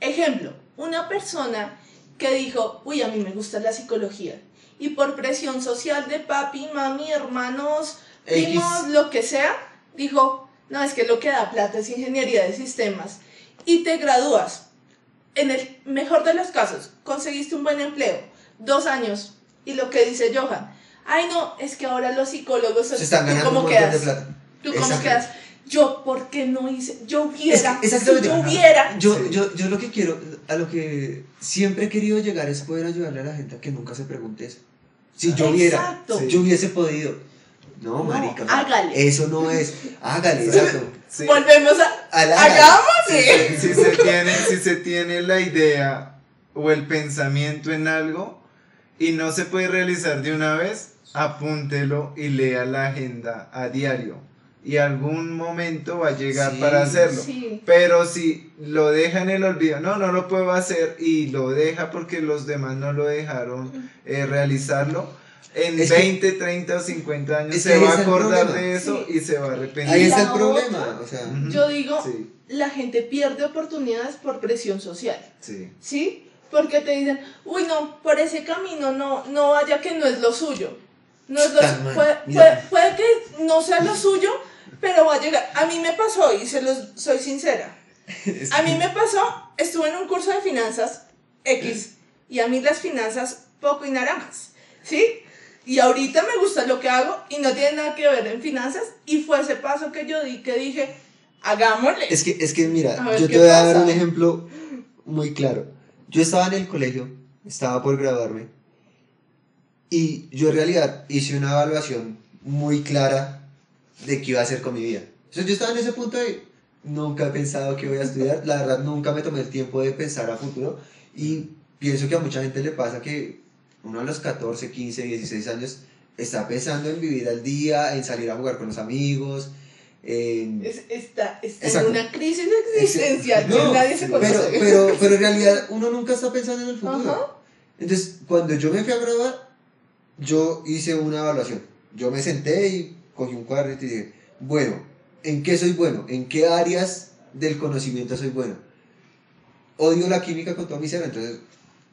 Ejemplo, una persona que dijo, uy, a mí me gusta la psicología. Y por presión social de papi, mami, hermanos, X. primos, lo que sea, dijo, no, es que lo que da plata es ingeniería de sistemas. Y te gradúas. En el mejor de los casos, conseguiste un buen empleo, dos años. Y lo que dice Johan, ay no, es que ahora los psicólogos, Se están ¿tú ganando un cómo montón quedas? de plata. ¿Tú cómo Exacto. quedas? Yo, ¿por qué no hice? Yo Es hubiera. que- si yo hubiera. Yo, yo, yo lo que quiero, a lo que siempre he querido llegar es poder ayudarle a la gente a que nunca se pregunte eso. Si yo hubiera, yo hubiese podido. No, No, marica. hágale. Eso no es. Hágale, exacto. Sí. Volvemos a. Al- Hagámosle. si, se tiene, si se tiene la idea o el pensamiento en algo y no se puede realizar de una vez, apúntelo y lea la agenda a diario. Y algún momento va a llegar Sí, para hacerlo. Sí. Pero si lo deja en el olvido, no, no lo puedo hacer y lo deja porque los demás no lo dejaron eh, realizarlo, en Es que- 20, 30 o 50 años se va a acordar de eso Sí. y se va a Ahí arrepentir. está el problema. O sea. Yo digo, Sí, la gente pierde oportunidades por presión social. sí. ¿Sí? Porque te dicen, uy, no, por ese camino no, no vaya que no es lo suyo. No es lo puede, puede- puede que no sea lo suyo, pero va a llegar. A mí me pasó, y se los soy sincera. A mí me pasó, estuve en un curso de finanzas X y a mí las finanzas poco y naranjas, ¿sí? Y ahorita me gusta lo que hago y no tiene nada que ver en finanzas y fue ese paso que yo di que dije, hagámosle. Es que, es que mira, yo ¿qué te voy a dar un ejemplo muy claro. Yo estaba en el colegio, estaba por graduarme, y yo en realidad hice una evaluación muy clara de qué iba a hacer con mi vida. Entonces yo estaba en ese punto de, nunca he pensado que voy a estudiar, la verdad nunca me tomé el tiempo de pensar a futuro, y pienso que a mucha gente le pasa que uno a los 14, 15, 16 años está pensando en vivir al día, en salir a jugar con los amigos, en... Es- está está en una crisis existencial que No, nadie se pero, conoce. pero, pero en realidad uno nunca está pensando en el futuro. Ajá. Entonces, cuando yo me fui a graduar, yo hice una evaluación. Yo me senté y cogí un cuadernito y dije, bueno, ¿en qué soy bueno? ¿En qué áreas del conocimiento soy bueno? Odio la química con todo mi ser, entonces,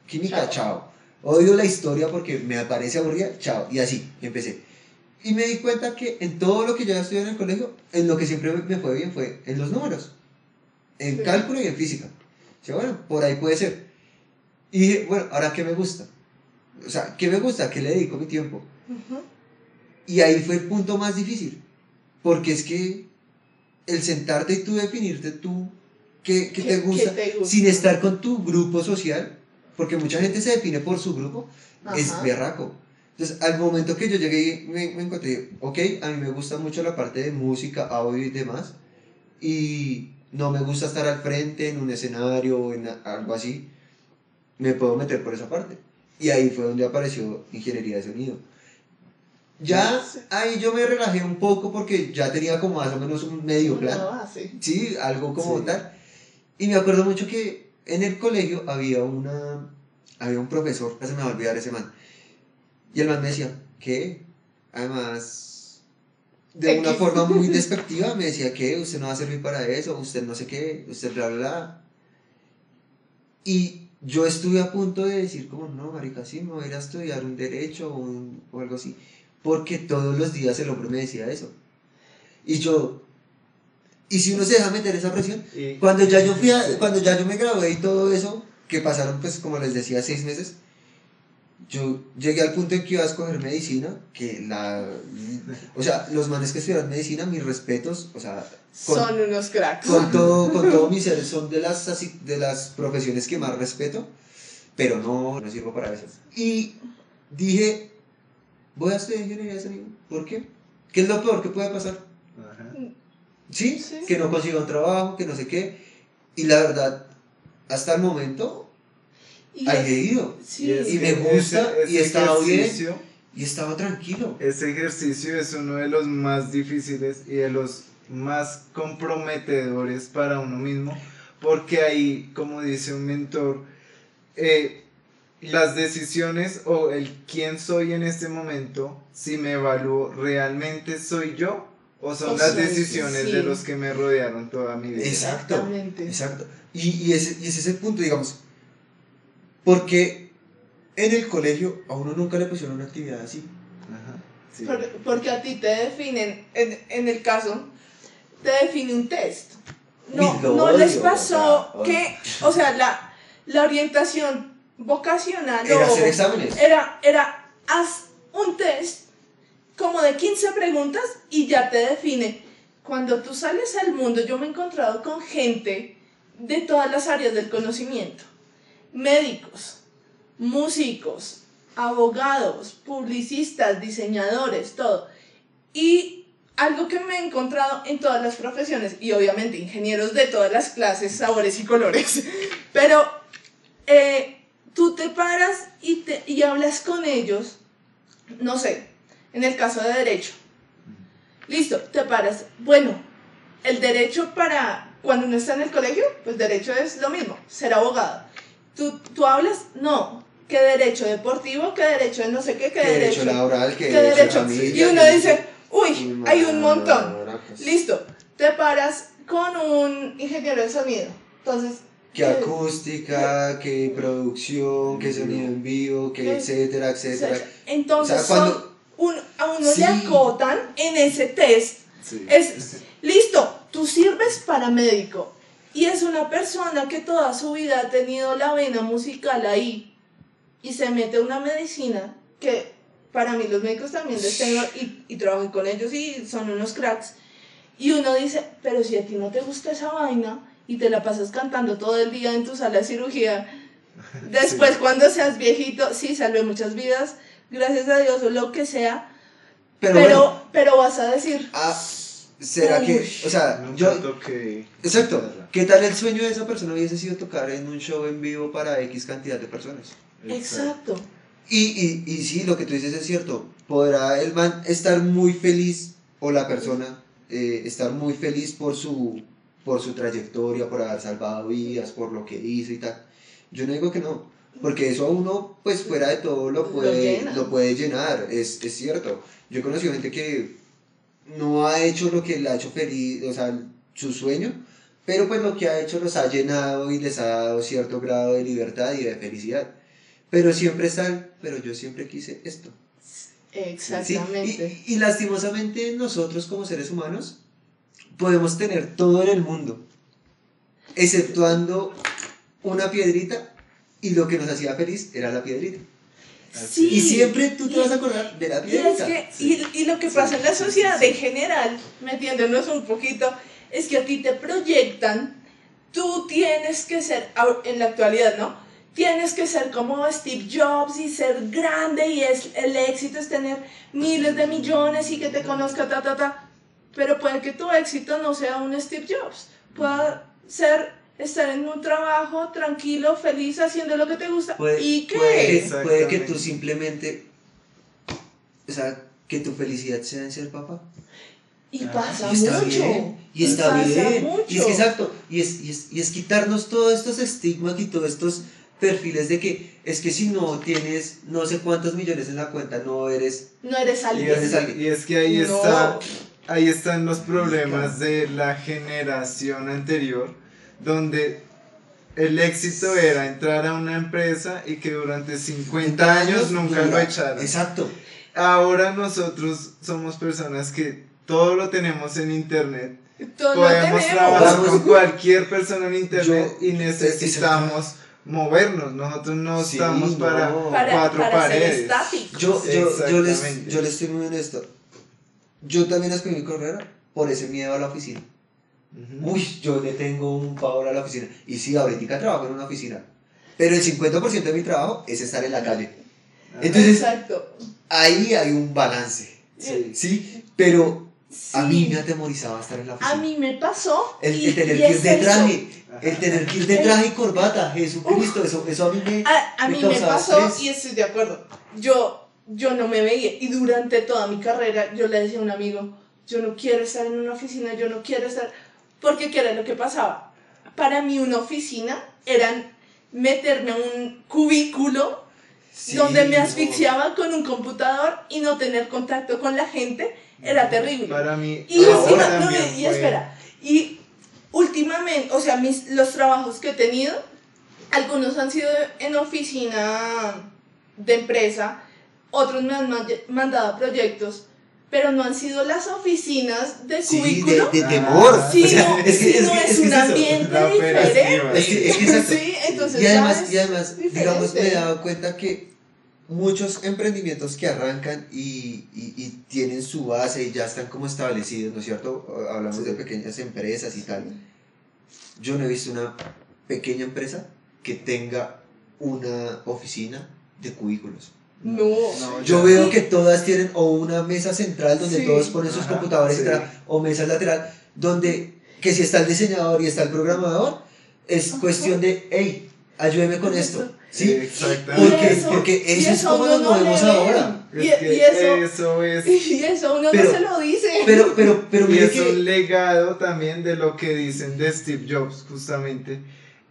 química, Chao. chao. Odio la historia porque me parece aburrida, chao. Y así, empecé. Y me di cuenta que en todo lo que yo estudié en el colegio, en lo que siempre me fue bien fue en los números, en Sí. cálculo y en física. O sea, bueno, por ahí puede ser. Y dije, bueno, ahora qué me gusta. O sea, ¿qué me gusta? ¿Qué le dedico mi tiempo? Ujú. Y ahí fue el punto más difícil. Porque es que el sentarte y tú definirte tú qué, qué ¿Qué- te gusta, qué te gusta? sin estar con tu grupo social, porque mucha gente se define por su grupo, es Ajá. berraco. Entonces, al momento que yo llegué, me, me encontré, ok, a mí me gusta mucho la parte de música, audio y demás, y no me gusta estar al frente en un escenario o en algo así, me puedo meter por esa parte. Y ahí fue donde apareció ingeniería de sonido. Ya ahí yo me relajé un poco porque ya tenía como más o menos un medio plan. Sí, algo como Sí. tal. Y me acuerdo mucho que en el colegio había una había un profesor, ya se me va a olvidar ese man. Y el man me decía, ¿qué? además, de una forma muy despectiva, me decía que usted no va a servir para eso, usted no sé qué, usted bla, bla, bla. Y yo estuve a punto de decir como, no, marica, sí, me voy a ir a estudiar un derecho o, un- o algo así. Porque todos los días el hombre me decía eso. Y yo, ¿y si uno se deja meter esa presión? Y- Cuando ya yo fui a- cuando ya yo me gradué y todo eso, que pasaron pues como les decía seis meses, yo llegué al punto en que iba a escoger medicina, que la, o sea, los manes que estudian medicina, mis respetos, o sea, con, Son unos cracks. con todo, con todo mi ser, son de las, así- de las profesiones que más respeto, pero no, no sirvo para eso. Y dije, voy a estudiar ingeniería de sonido, ¿por qué? ¿Qué es lo peor que puede pasar? ¿Sí? Sí. Que no consiga un trabajo, que no sé qué. Y la verdad, hasta el momento, Y he ido. sí, es y que me gusta, y he estado bien. Y estaba tranquilo. Ese ejercicio es uno de los más difíciles y de los más comprometedores para uno mismo, porque ahí, como dice un mentor, eh, las decisiones o el quién soy en este momento, si me evalúo, ¿realmente soy yo? ¿O son O las decisiones sí. de los que me rodearon toda mi vida? Exacto. Exactamente. Exacto. Y, y, ese, y ese es el punto, digamos. Porque en el colegio a uno nunca le pusieron una actividad así. Ajá, sí. Por- porque a ti te definen, en, en el caso, te define un test. No, no les pasó o sea, que, o sea, la, la orientación vocacional Era o- hacer exámenes. era, era, haz un test como de 15 preguntas y ya te define. Cuando tú sales al mundo, yo me he encontrado con gente de todas las áreas del conocimiento. Médicos, músicos, abogados, publicistas, diseñadores, todo. Y algo que me he encontrado en todas las profesiones, y obviamente ingenieros de todas las clases, sabores y colores, pero eh, tú te paras y, te, y hablas con ellos, no sé, en el caso de derecho. Listo, te paras. Bueno, el derecho para cuando uno está en el colegio, pues derecho es lo mismo, ser abogado. ¿Tú, tú hablas? No. ¿Qué derecho deportivo? ¿Qué derecho de no sé qué? ¿Qué, derecho? derecho laboral, que ¿Qué derecho, derecho? de familia, Y uno dice, uy, hay un montón. Listo, te paras con un ingeniero de sonido. Entonces, Que eh, acústica, que producción, que sonido en vivo, ¿Qué? etcétera, etcétera. entonces O sea, cuando- son un, a uno Sí. le acotan en ese test Sí. Es, listo, tú sirves para médico. Y es una persona que toda su vida ha tenido la vena musical ahí. Y se mete a una medicina que para mí los médicos también les tengo y, y trabajo con ellos y son unos cracks. Y uno dice, pero si a ti no te gusta esa vaina y te la pasas cantando todo el día en tu sala de cirugía, después cuando seas viejito, sí, salvé muchas vidas, gracias a Dios o lo que sea, Pero, pero, bueno, pero vas a decir, ah, ¿será que, o sea, yo, toqué exacto. ¿qué tal el sueño de esa persona hubiese sido tocar en un show en vivo para X cantidad de personas? exacto. Y, y, y sí, lo que tú dices es cierto. Podrá el man estar muy feliz, o la persona eh, estar muy feliz por su, por su trayectoria, por haber salvado vidas, por lo que hizo y tal. Yo no digo que no, porque eso a uno, pues fuera de todo, lo Lo puede, llena. lo puede llenar, es, es cierto. Yo he conocido gente que no ha hecho lo que le ha hecho feliz, o sea, su sueño, pero pues lo que ha hecho los ha llenado y les ha dado cierto grado de libertad y de felicidad. Pero siempre están, pero yo siempre quise esto. ¿sí? Exactamente. Y, y lastimosamente nosotros como seres humanos podemos tener todo en el mundo, exceptuando una piedrita y lo que nos hacía feliz era la piedrita. Sí. Y siempre tú te Y- vas a acordar de la Y, es piedrita. y, y lo que pasa en la sociedad en general, metiéndonos un poquito, es que a ti te proyectan, tú tienes que ser, en la actualidad, ¿no? Tienes que ser como Steve Jobs y ser grande y es, el éxito es tener miles de millones y que te conozca, ta, ta, ta. Pero puede que tu éxito no sea un Steve Jobs, pueda ser estar en un trabajo tranquilo, feliz, haciendo lo que te gusta. Puede, ¿Y qué? puede que, puede que Exactamente. tú simplemente, o sea, que tu felicidad sea en ser papá. Y Ah, pasa Y está mucho. bien, y está Pasa bien. mucho. Y es que exacto, y es, y es, y es quitarnos todos estos estigmas y todos estos perfiles de que es que si no tienes no sé cuántos millones en la cuenta, no eres... No eres Y alguien. Y es que ahí No. está, ahí están los problemas de la generación anterior, donde el éxito era entrar a una empresa y que durante 50 años nunca lo echaron. Exacto. Ahora nosotros somos personas que todo lo tenemos en internet. Todos lo Podemos trabajar con cualquier persona en internet Yo- y necesitamos movernos. Nosotros no Sí, estamos no. para, Para, cuatro para paredes. Yo, yo, yo, les, yo les estoy muy honesto. Yo también escogí mi carrera por ese miedo a la oficina. Ujú. Uy, yo le tengo un pavor a la oficina. Y sí, ahorita trabajo en una oficina. Pero el 50% de mi trabajo es estar en la calle. Entonces, Exacto. ahí hay un balance. Sí. ¿Sí? Pero a Sí. mí me atemorizaba estar en la oficina. A mí me pasó. el, y- el tener que ir de eso. traje. El tener que ir de traje y corbata. Jesucristo, eso, eso a mí me. A, a me mí me pasó estrés. y estoy de acuerdo. Yo, yo no me veía y durante toda mi carrera yo le decía a un amigo, yo no quiero estar en una oficina, yo no quiero estar... Porque ¿qué era lo que pasaba? Para mí una oficina era meterme a un cubículo Sí, donde me no. asfixiaba con un computador y no tener contacto con la gente era terrible. Para mí, Y ahora no, también y, espera, y últimamente, o sea, mis, los trabajos que he tenido, algunos han sido en oficina de empresa, otros me han ma- mandado proyectos, pero no han sido las oficinas de Sí, de, cubículo. de Ah, temor. Sí, O sea, no, es que- sí, es no que- es, es que un eso. ambiente diferente. Es que, es que exacto. Sí, entonces y ya además, es y además digamos, me he dado cuenta que muchos emprendimientos que arrancan y, y- y tienen su base y ya están como establecidos, ¿no es cierto? Hablamos Sí. de pequeñas empresas y tal. Yo no he visto una pequeña empresa que tenga una oficina de cubículos. No. Yo veo que todas tienen o una mesa central donde Sí. todos ponen sus Ajá, computadores sí. o mesas lateral donde que si está el diseñador y está el programador es Ajá. cuestión de hey ayúdeme con esto ¿sí? Exactamente. Porque- porque y eso es como nos no movemos ahora. Y, Es que y eso, eso es y eso uno Pero- no se lo dice. pero pero pero y es un legado también de lo que dicen de Steve Jobs, justamente.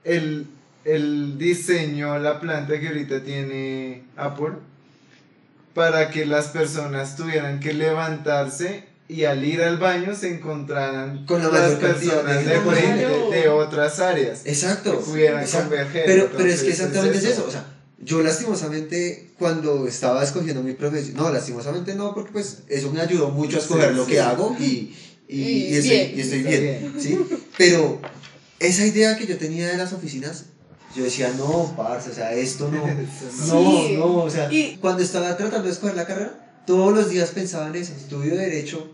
Él, él diseñó la planta que ahorita tiene Apple para que las personas tuvieran que levantarse y al ir al baño se encontraran Con la las personas de, frente de otras áreas exacto que pudieran exacto. converger. pero pero es que exactamente es eso o sea yo lastimosamente cuando estaba escogiendo mi profesión no lastimosamente no porque pues eso me ayudó mucho a escoger Sí, lo sí. que hago y y, Y y estoy, bien. y estoy bien. ¿sí? Pero esa idea que yo tenía de las oficinas, yo decía, no, parce, o sea, esto no, no, Sí. no, o sea, Y- cuando estaba tratando de escoger la carrera, todos los días pensaba en eso, estudio Derecho,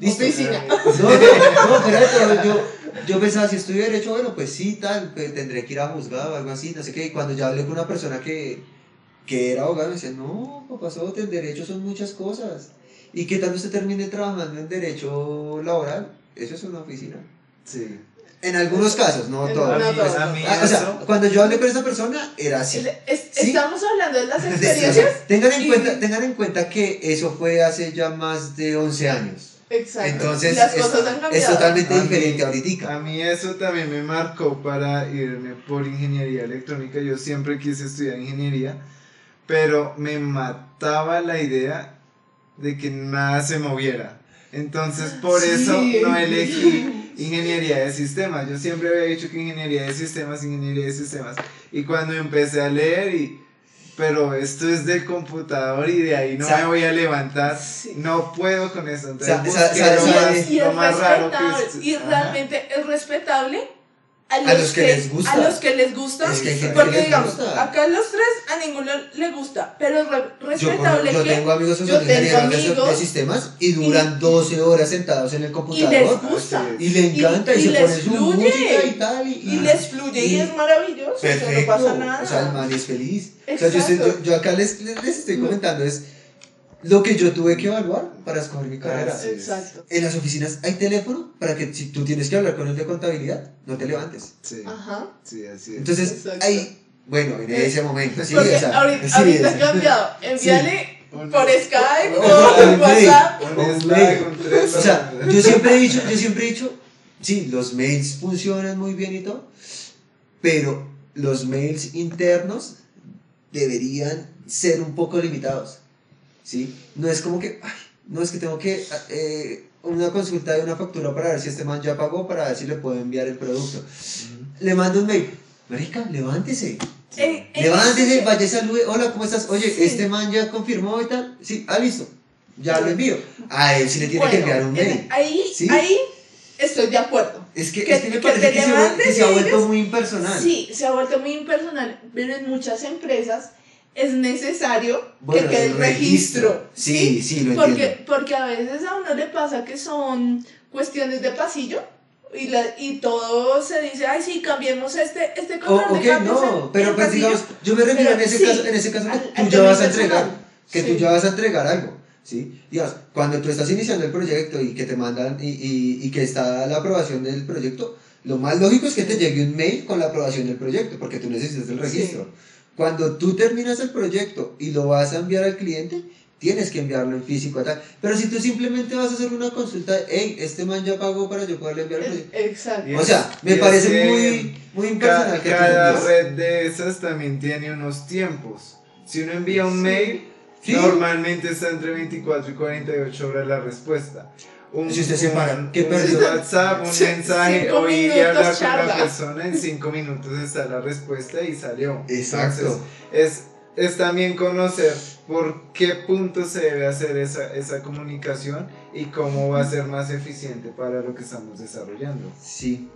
listo. Oficina. No, no, no, pero yo, yo pensaba, si estudio Derecho, bueno, pues sí, tal, pues tendré que ir a juzgado o algo así, no sé qué, y cuando ya hablé con una persona que, que era abogado, me decía, no, papá, Soto, el Derecho son muchas cosas, y qué tal usted termine trabajando en Derecho Laboral, eso es una oficina. Sí. En algunos casos, no En- todos. no pues, ah, o sea, cuando yo hablé con esa persona, era así. Es- es- Sí. Estamos hablando de las O sea, experiencias. tengan, en Y- cuenta, tengan en cuenta que eso fue hace ya más de 11 años. Exacto. Entonces, las es, cosas han es cambiado. totalmente A mí- diferente ahorita. A mí eso también me marcó para irme por ingeniería electrónica. Yo siempre quise estudiar ingeniería, pero me mataba la idea de que nada se moviera. Entonces por Sí. eso no elegí ingeniería de sistemas. Yo siempre había dicho que ingeniería de sistemas, ingeniería de sistemas. Y cuando empecé a leer y... Pero esto es del computador y de ahí no O sea, me voy a levantar. sí. No puedo con eso. Entonces O sea, lo más- lo raro que es- y Ajá. realmente es respetable a los, A los que les gusta. A los que les gusta. Es que hay gente porque que les digamos, gusta. acá los tres a ninguno le gusta. Pero es re- Yo, respetable yo que. tengo amigos que yo tengo ingenieros de, amigos de sistemas y duran 12 horas sentados en el y computador les gusta. Es. y le encanta y, y se les pone su fluye. música y tal. Y, Y les fluye y, y- es maravilloso. o sea, Perfecto. no pasa nada. O sea, el man es feliz. O sea, yo, estoy- Exacto. yo, yo acá les, les, les estoy comentando es lo que yo tuve que evaluar para escoger mi carrera. Así es. Exacto. En las oficinas hay teléfono para que si tú tienes que hablar con el de contabilidad, no te levantes. Sí, Ajá. sí, así es. Entonces, Exacto. ahí, bueno, en ese momento, sí, Porque o sea, ahorita, sí, ahorita o ha sea. cambiado. Envíale por Skype, Oh, por WhatsApp. un Hombre. Slack, un Trello. O sea, yo siempre he dicho, yo siempre he dicho, sí, los mails funcionan muy bien y todo, pero los mails internos deberían ser un poco limitados. ¿Sí? No es como que, ay, no es que tengo que eh, una consulta de una factura para ver si este man ya pagó, para ver si le puedo enviar el producto. Le mando un mail, marica, levántese. Eh, eh, Levántese, vaya y salude, hola, ¿cómo estás? Oye, Sí. este man ya confirmó y tal. Sí, ah, listo. Ya lo envío. A él sí le tiene Bueno, que enviar un mail. ahí, ¿Sí? ahí estoy de acuerdo. Es que, que- es que me que parece que se, ha- levantes que se ha vuelto muy impersonal. Sí, se ha vuelto muy impersonal, pero en muchas empresas es necesario Bueno, que quede el el registro. Sí, sí, lo porque, entiendo. porque a veces a uno le pasa que son cuestiones de pasillo y, la, y todo se dice, ay, sí, cambiemos este, este O, control ok, de no, pero pues pasillo". digamos, yo me refiero Pero en ese sí, caso, en ese caso que al- tú al ya vas a entregar, que Sí. tú ya vas a entregar algo, ¿sí? Digamos, cuando tú estás iniciando el proyecto y que te mandan y, y, y que está la aprobación del proyecto, lo más lógico es que te llegue un mail con la aprobación del proyecto, porque tú necesitas el registro. Cuando tú terminas el proyecto y lo vas a enviar al cliente, tienes que enviarlo en físico a tal. Pero si tú simplemente vas a hacer una consulta, hey, este man ya pagó para yo poderle enviar el proyecto. Exacto. O sea, y me es parece que muy, muy impersonal Ca- que tú cada red de esas también tiene unos tiempos. Si uno envía un Sí. mail, Sí. normalmente está entre 24 y 48 horas la respuesta. Un, Si usted se ¿qué un perdió? WhatsApp, un mensaje cinco o ir y hablar con la charla. persona, en 5 minutos está la respuesta y salió. Exacto. Entonces, es, es también conocer por qué punto se debe hacer esa, esa comunicación y cómo va a ser más eficiente para lo que estamos desarrollando. Sí.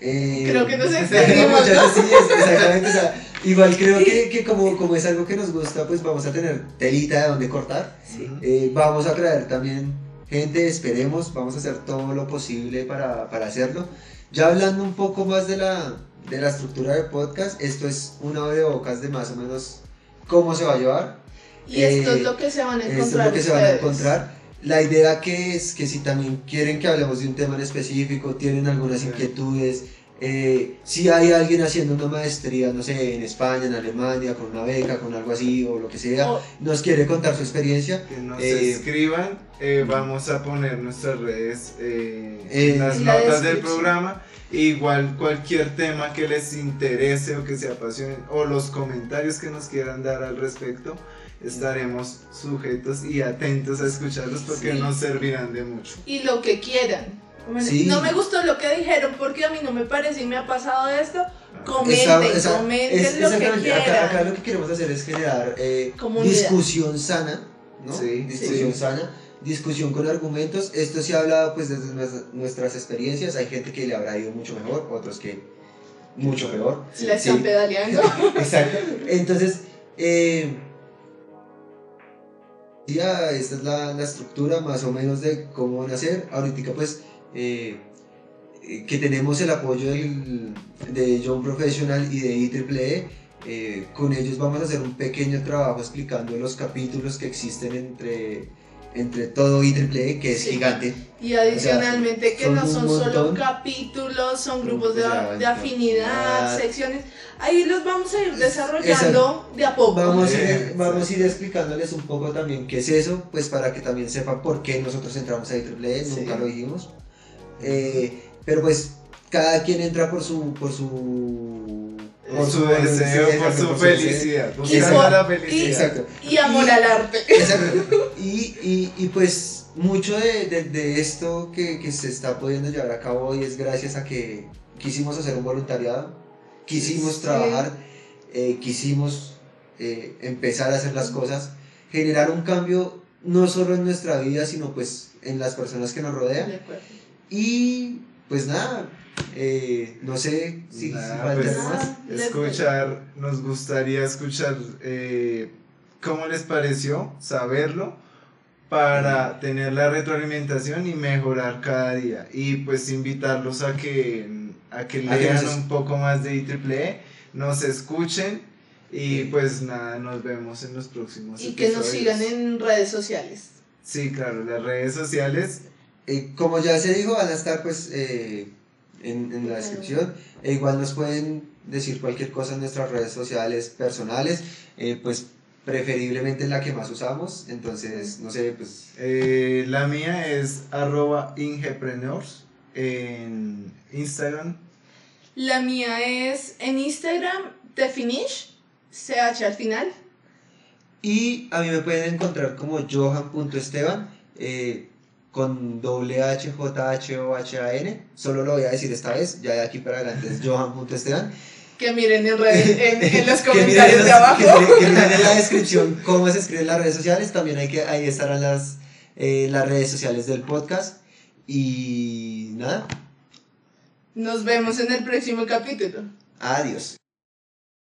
Eh, Creo que nos no, extendimos, sí, exactamente. o sea, igual creo que, que como, como es algo que nos gusta, pues vamos a tener telita de donde cortar. Sí. Eh, vamos a traer también gente, esperemos, vamos a hacer todo lo posible para, para hacerlo. Ya hablando un poco más de la, de la estructura del podcast, esto es una de bocas de más o menos cómo se va a llevar. Y esto Eh, es lo que se van a Esto encontrar es lo que se van a ustedes. encontrar. La idea que es que si también quieren que hablemos de un tema en específico, tienen algunas Sí. inquietudes, eh, si hay alguien haciendo una maestría, no sé, en España, en Alemania, con una beca, con algo así o lo que sea, O- nos quiere contar su experiencia, Que nos Eh, escriban, eh, vamos a poner nuestras redes eh, en las la notas del programa. Igual cualquier tema que les interese o que se apasionen o los comentarios que nos quieran dar al respecto, estaremos sujetos y atentos a escucharlos porque Sí. nos servirán de mucho. y lo que quieran. Bueno, Sí. No me gustó lo que dijeron porque a mí no me parece y me ha pasado esto. Comenten, Esa- esa- comenten es- lo que quieran. acá, acá lo que queremos hacer es generar eh, discusión sana, ¿no? Sí, discusión sí. sana, discusión con argumentos. Esto se habla pues desde nuestras- experiencias. Hay gente que le habrá ido mucho mejor, otros que mucho peor. La están Sí. pedaleando. Exacto. Entonces, eh, ya esta es la, la estructura más o menos de cómo van a ser. Ahorita pues eh, eh, que tenemos el apoyo del, de John Professional y de IEEE. eh, con ellos vamos a hacer un pequeño trabajo explicando los capítulos que existen entre, entre todo IEEE, que es Sí. gigante. Y adicionalmente que son no un son solo capítulos, son grupos Grupos de, de de afinidad. secciones. Ahí los vamos a ir desarrollando de a poco. Vamos, a Eh, ir, vamos a ir explicándoles un poco también qué es eso, pues para que también sepan por qué nosotros entramos a IEEE, Sí. nunca lo dijimos. Eh, pero pues cada quien entra por su... Por su, Por su deseo, por su por felicidad, Y buscando por- la y- felicidad. Exacto. Y amor Y- al arte. Exacto. Y, y, y pues mucho de, de- de esto que, que se está pudiendo llevar a cabo hoy es gracias a que quisimos hacer un voluntariado, quisimos Sí. trabajar, eh, quisimos eh, empezar a hacer las cosas, generar un cambio no solo en nuestra vida, sino pues en las personas que nos rodean. De acuerdo. Y pues nada, eh, no sé si, si Nada, falta pues, más. Ah, escuchar, nos gustaría escuchar eh, cómo les pareció, saberlo, para tener la retroalimentación y mejorar cada día. Y pues invitarlos a que, a que A lean un poco más de IEEE, nos escuchen y pues nada, nos vemos en los próximos Y que nos sigan en redes sociales. Sí, claro, las redes sociales. Eh, como ya se dijo, van a estar pues eh, en, en la descripción. E igual nos pueden decir cualquier cosa en nuestras redes sociales personales, eh, pues preferiblemente en la que más usamos. Entonces, no sé, pues Eh, la mía es arroba ingepreneurs en Instagram. La mía es en Instagram, Definish, CH al final. Y a mí me pueden encontrar como johan.esteban, eh, con doble H, J, H, O, H, A, N. Solo lo voy a decir esta vez, ya de aquí para adelante es johan.esteban. Que miren en, red- en, en los comentarios los- de abajo. Que, que miren en la descripción cómo se escriben las redes sociales. También hay que, ahí estarán las, eh, las redes sociales del podcast. Y nada, Nos vemos en el próximo capítulo. adiós.